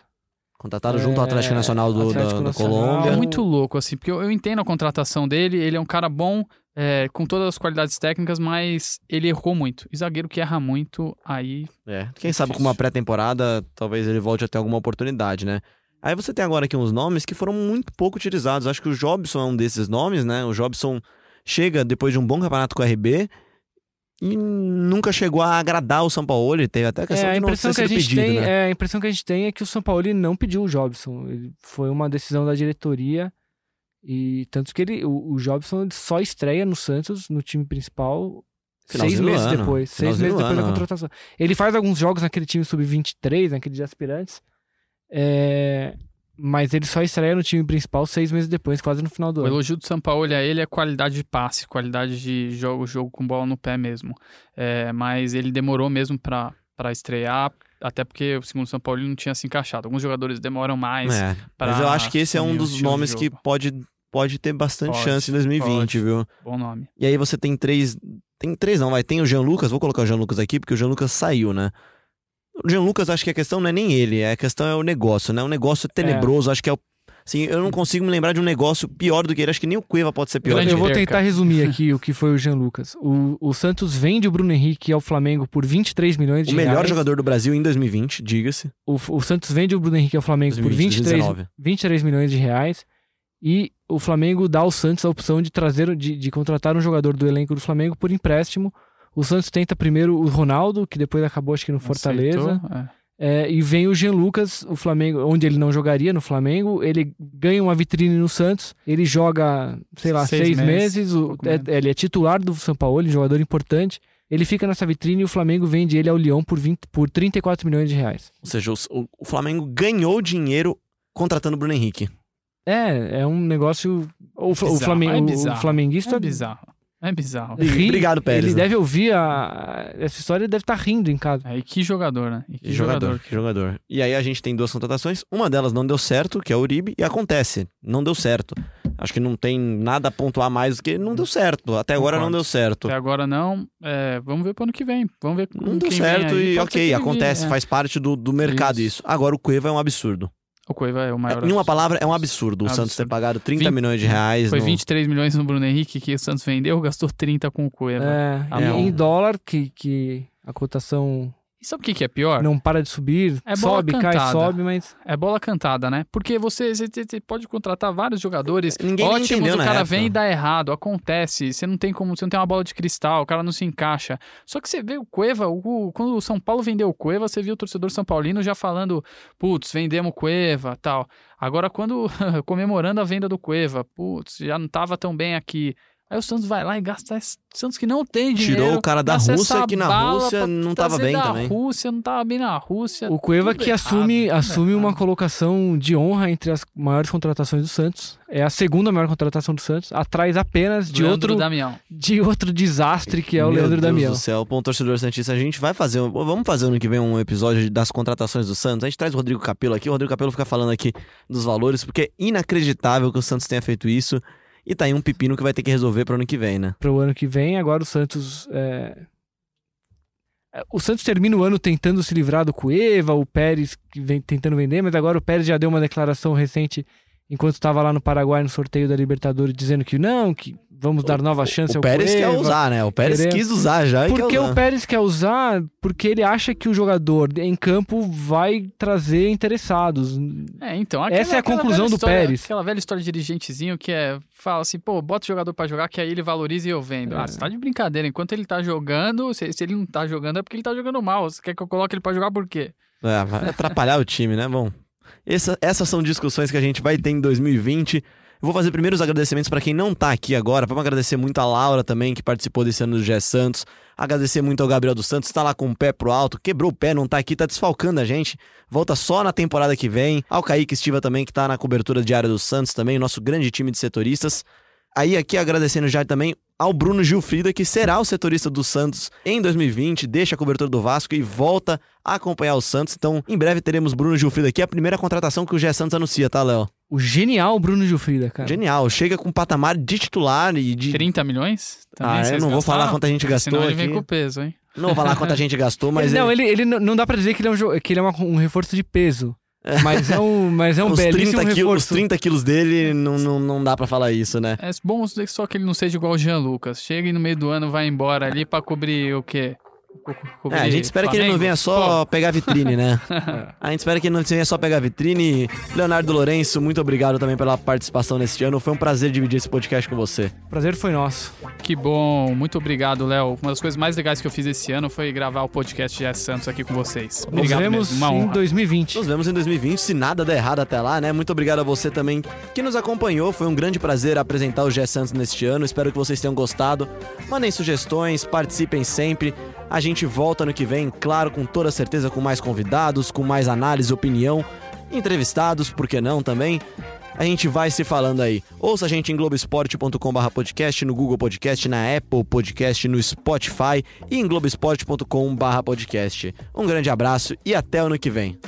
Speaker 3: Contratado junto ao
Speaker 4: É,
Speaker 3: Atlético Nacional do,
Speaker 4: Atlético
Speaker 3: da, da
Speaker 4: Nacional.
Speaker 3: Colômbia.
Speaker 5: É muito louco, assim, porque eu, eu entendo a contratação dele, ele é um cara bom, é, com todas as qualidades técnicas, mas ele errou muito. E zagueiro que erra muito, aí
Speaker 3: É, quem sabe com uma pré-temporada, talvez ele volte a ter alguma oportunidade, né? Aí você tem agora aqui uns nomes que foram muito pouco utilizados. Acho que o Jobson é um desses nomes, né? O Jobson chega depois de um bom campeonato com o RB e nunca chegou a agradar o São Paulo. Ele teve até a questão
Speaker 4: É, a
Speaker 3: de não ter
Speaker 4: impressão que a gente
Speaker 3: pedido,
Speaker 4: tem,
Speaker 3: né?
Speaker 4: é, a impressão que a gente tem é que o São Paulo não pediu o Jobson. Ele- foi uma decisão da diretoria e tanto que ele, o, o Jobson ele só estreia no Santos, no time principal, seis
Speaker 3: Finalzinho do
Speaker 4: meses
Speaker 3: ano.
Speaker 4: depois. Seis
Speaker 3: Finalzinho
Speaker 4: meses
Speaker 3: do
Speaker 4: depois da
Speaker 3: ano.
Speaker 4: contratação. Ele faz alguns jogos naquele time sub-23, naquele de aspirantes, é, mas ele só estreia no time principal seis meses depois, quase no final do
Speaker 5: o
Speaker 4: ano.
Speaker 5: elogio do São Paulo a ele é qualidade de passe, qualidade de jogo, jogo com bola no pé mesmo. É, mas ele demorou mesmo pra, pra estrear, até porque o segundo São Paulo ele não tinha se encaixado. Alguns jogadores demoram mais.
Speaker 3: É,
Speaker 5: pra
Speaker 3: mas eu acho que esse é um
Speaker 5: o
Speaker 3: dos nomes que pode, pode ter bastante
Speaker 5: Pode,
Speaker 3: chance em 2020,
Speaker 5: pode.
Speaker 3: viu?
Speaker 5: Bom nome.
Speaker 3: E aí você tem três. Tem três, não, vai. Tem o Jean Lucas, vou colocar o Jean Lucas aqui, porque o Jean Lucas saiu, né? O Jean Lucas, acho que a questão não é nem ele, a questão é o negócio, né? Um negócio tenebroso, acho que é o. Assim, eu não consigo me lembrar de um negócio pior do que ele. Acho que nem o Cueva pode ser pior.
Speaker 4: Eu vou tentar resumir aqui o que foi o Jean Lucas. O, o Santos vende o Bruno Henrique ao Flamengo por 23 milhões de
Speaker 3: O melhor
Speaker 4: reais.
Speaker 3: jogador do Brasil em 2020, diga-se.
Speaker 4: O, o Santos vende o Bruno Henrique ao Flamengo por
Speaker 3: 2020,
Speaker 4: 23,
Speaker 3: 2019.
Speaker 4: 23 milhões de reais. E o Flamengo dá ao Santos a opção de trazer, de, de contratar um jogador do elenco do Flamengo por empréstimo. O Santos tenta primeiro o Ronaldo, que depois acabou acho que no Fortaleza.
Speaker 5: Aceitou, é.
Speaker 4: É, e vem o Jean Lucas, o Flamengo, onde ele não jogaria no Flamengo. Ele ganha uma vitrine no Santos. Ele joga, sei lá, seis,
Speaker 5: Seis
Speaker 4: meses.
Speaker 5: meses,
Speaker 4: o- é- ele é titular do São Paulo, um jogador importante. Ele fica nessa vitrine e o Flamengo vende ele ao Lyon por, 20, por 34 milhões de reais.
Speaker 3: Ou seja, o, o Flamengo ganhou dinheiro contratando o Bruno Henrique.
Speaker 4: É, é um negócio. O, o,
Speaker 5: Bizarro,
Speaker 4: Flamengo,
Speaker 5: é
Speaker 4: o
Speaker 5: bizarro.
Speaker 4: flamenguista.
Speaker 5: É bizarro. É bizarro.
Speaker 4: ri,
Speaker 3: Obrigado, Pérez,
Speaker 4: Ele
Speaker 3: né?
Speaker 4: deve ouvir a, essa história e deve estar rindo em casa.
Speaker 5: É, e que jogador, né? E que
Speaker 3: Que jogador, que jogador. E aí a gente tem duas contratações. Uma delas não deu certo, que é o Uribe, e acontece, não deu certo. Acho que não tem nada a pontuar mais do que não deu certo. Até agora não
Speaker 5: Concordo.
Speaker 3: deu certo.
Speaker 5: Até agora não. É, vamos ver pro ano que vem. Vamos ver com
Speaker 3: Não deu
Speaker 5: quem
Speaker 3: certo e ok,
Speaker 5: que
Speaker 3: acontece,
Speaker 5: é.
Speaker 3: faz parte do, do mercado isso.
Speaker 5: Isso.
Speaker 3: Agora o Cueva é um absurdo.
Speaker 5: O Cueva é o maior.
Speaker 3: em uma
Speaker 5: absurdo.
Speaker 3: palavra, é um absurdo o
Speaker 5: É um
Speaker 3: Santos ter
Speaker 5: absurdo.
Speaker 3: pagado 30
Speaker 5: Vinte-
Speaker 3: milhões de reais.
Speaker 5: Foi
Speaker 3: no-
Speaker 5: 23 milhões no Bruno Henrique que o Santos vendeu, gastou 30 com o Cueva.
Speaker 4: É, e
Speaker 5: não.
Speaker 4: em dólar, que, que a cotação
Speaker 5: E sabe o que, que é pior?
Speaker 4: não para de subir,
Speaker 5: É bola
Speaker 4: sobe, cai,
Speaker 5: cantada.
Speaker 4: sobe, mas
Speaker 5: É bola cantada, né? Porque você, você- você pode contratar vários jogadores
Speaker 3: Ninguém nem
Speaker 5: ótimos,
Speaker 3: entendeu
Speaker 5: o cara
Speaker 3: época.
Speaker 5: vem e dá errado, acontece. Você não tem como, você não tem uma bola de cristal, o cara não se encaixa. Só que você vê o Cueva, o- quando o São Paulo vendeu o Cueva, você viu o torcedor São Paulino já falando, putz, vendemos o Cueva, tal. Agora quando comemorando a venda do Cueva, putz, já não tava tão bem aqui. Aí o Santos vai lá e gasta Santos que não tem dinheiro.
Speaker 3: Tirou o cara da Rússia, que na Rússia não tava bem
Speaker 5: da
Speaker 3: também.
Speaker 5: Rússia, não tava bem na Rússia.
Speaker 4: o Cueva que
Speaker 5: errado,
Speaker 4: assume,
Speaker 5: tudo
Speaker 4: assume uma
Speaker 5: errado.
Speaker 4: colocação de honra entre as maiores contratações do Santos. É a segunda maior contratação do Santos, atrás apenas de
Speaker 5: Leandro
Speaker 4: outro,
Speaker 5: Damião.
Speaker 4: de outro desastre que é o
Speaker 3: Meu
Speaker 4: Leandro
Speaker 3: Deus
Speaker 4: Damião.
Speaker 3: do céu, bom torcedor Santista, a gente vai fazer, vamos fazer ano que vem um episódio das contratações do Santos. A gente traz o Rodrigo Capello aqui, o Rodrigo Capello fica falando aqui dos valores, porque é inacreditável que o Santos tenha feito isso. E tá aí um pepino que vai ter que resolver pro ano que vem, né?
Speaker 4: Para o ano que vem, agora o Santos é, é, O Santos termina o ano tentando se livrar do Cueva, o Pérez que vem tentando vender, mas agora o Pérez já deu uma declaração recente enquanto estava lá no Paraguai no sorteio da Libertadores dizendo que não, que vamos dar nova chance
Speaker 3: o
Speaker 4: ao
Speaker 3: Pérez quer
Speaker 4: Cueva.
Speaker 3: usar, né? O Pérez
Speaker 4: Querer-
Speaker 3: quis usar já e quer
Speaker 4: Porque
Speaker 3: usar.
Speaker 4: o Pérez quer usar, porque ele acha que o jogador em campo vai trazer interessados.
Speaker 5: É, então.
Speaker 4: Essa é a
Speaker 5: aquela
Speaker 4: conclusão
Speaker 5: velha
Speaker 4: do
Speaker 5: história-
Speaker 4: Pérez.
Speaker 5: Aquela velha história de dirigentezinho que é. Fala assim, pô, bota o jogador pra jogar que aí ele valoriza e eu vendo.
Speaker 4: É.
Speaker 5: Ah, você tá de brincadeira. Enquanto ele tá jogando, se, se ele não tá jogando é porque ele tá jogando mal. Você quer que eu coloque ele pra jogar por quê?
Speaker 3: É, vai atrapalhar o time, né? Bom, essa- essas são discussões que a gente vai ter em 2020. Eu vou fazer primeiro os agradecimentos para quem não tá aqui agora. Vamos agradecer muito a Laura também, que participou desse ano do Gé Santos. Agradecer muito ao Gabriel dos Santos, tá lá com o pé pro alto, quebrou o pé, não tá aqui, tá desfalcando a gente. Volta só na temporada que vem. Ao Kaique Estiva também, que tá na cobertura diária do Santos também, nosso grande time de setoristas. Aí aqui agradecendo já também ao Bruno Gilfrida, que será o setorista do Santos em 2020, deixa a cobertura do Vasco e volta a acompanhar o Santos. Então, em breve teremos Bruno Gilfrida aqui, a primeira contratação que o Gé Santos anuncia, tá, Léo?
Speaker 4: O genial Bruno Gilfrida, cara.
Speaker 3: Genial, chega com patamar de titular e de...
Speaker 5: 30 milhões?
Speaker 3: Ah, eu não vou falar quanto a gente gastou
Speaker 5: Senão ele
Speaker 3: aqui.
Speaker 5: vem com peso, hein?
Speaker 3: Não vou falar quanto a gente gastou, mas
Speaker 4: Ele- não,
Speaker 3: ele-
Speaker 4: ele, não dá pra dizer que ele é um, que ele é uma- um reforço de peso. Mas é um, mas é um
Speaker 3: os,
Speaker 4: belíssimo
Speaker 3: 30 quilos, os
Speaker 4: reforço.
Speaker 3: 30 quilos dele não, não, não dá pra falar isso, né?
Speaker 5: É bom só que ele não seja igual o Jean Lucas. Chega e no meio do ano vai embora ali pra cobrir o quê?
Speaker 3: É, a gente espera que ele não
Speaker 5: Flamengo?
Speaker 3: venha só pegar vitrine, né? a gente espera que ele não venha só pegar vitrine. Leonardo Lourenço, muito obrigado também pela participação neste ano. Foi um prazer dividir esse podcast com você.
Speaker 4: O prazer foi nosso.
Speaker 5: Pô, que bom. Muito obrigado, Léo. Uma das coisas mais legais que eu fiz esse ano foi gravar o podcast de. Santos aqui com vocês.
Speaker 4: Nos
Speaker 5: Obrigado
Speaker 4: vemos
Speaker 5: mesmo. Uma
Speaker 4: em
Speaker 5: honra.
Speaker 4: 2020.
Speaker 3: Nos vemos em 2020, se nada der errado até lá, né? Muito obrigado a você também que nos acompanhou. Foi um grande prazer apresentar o Gé Santos neste ano. Espero que vocês tenham gostado. Mandem sugestões, participem sempre. A gente volta no que vem, claro, com toda certeza, com mais convidados, com mais análise, opinião, entrevistados, por que não também. A gente vai se falando aí. Ouça a gente em globesport.com.br podcast, no Google Podcast, na Apple Podcast, no Spotify e em globesport.com.br podcast. Um grande abraço e até o ano que vem.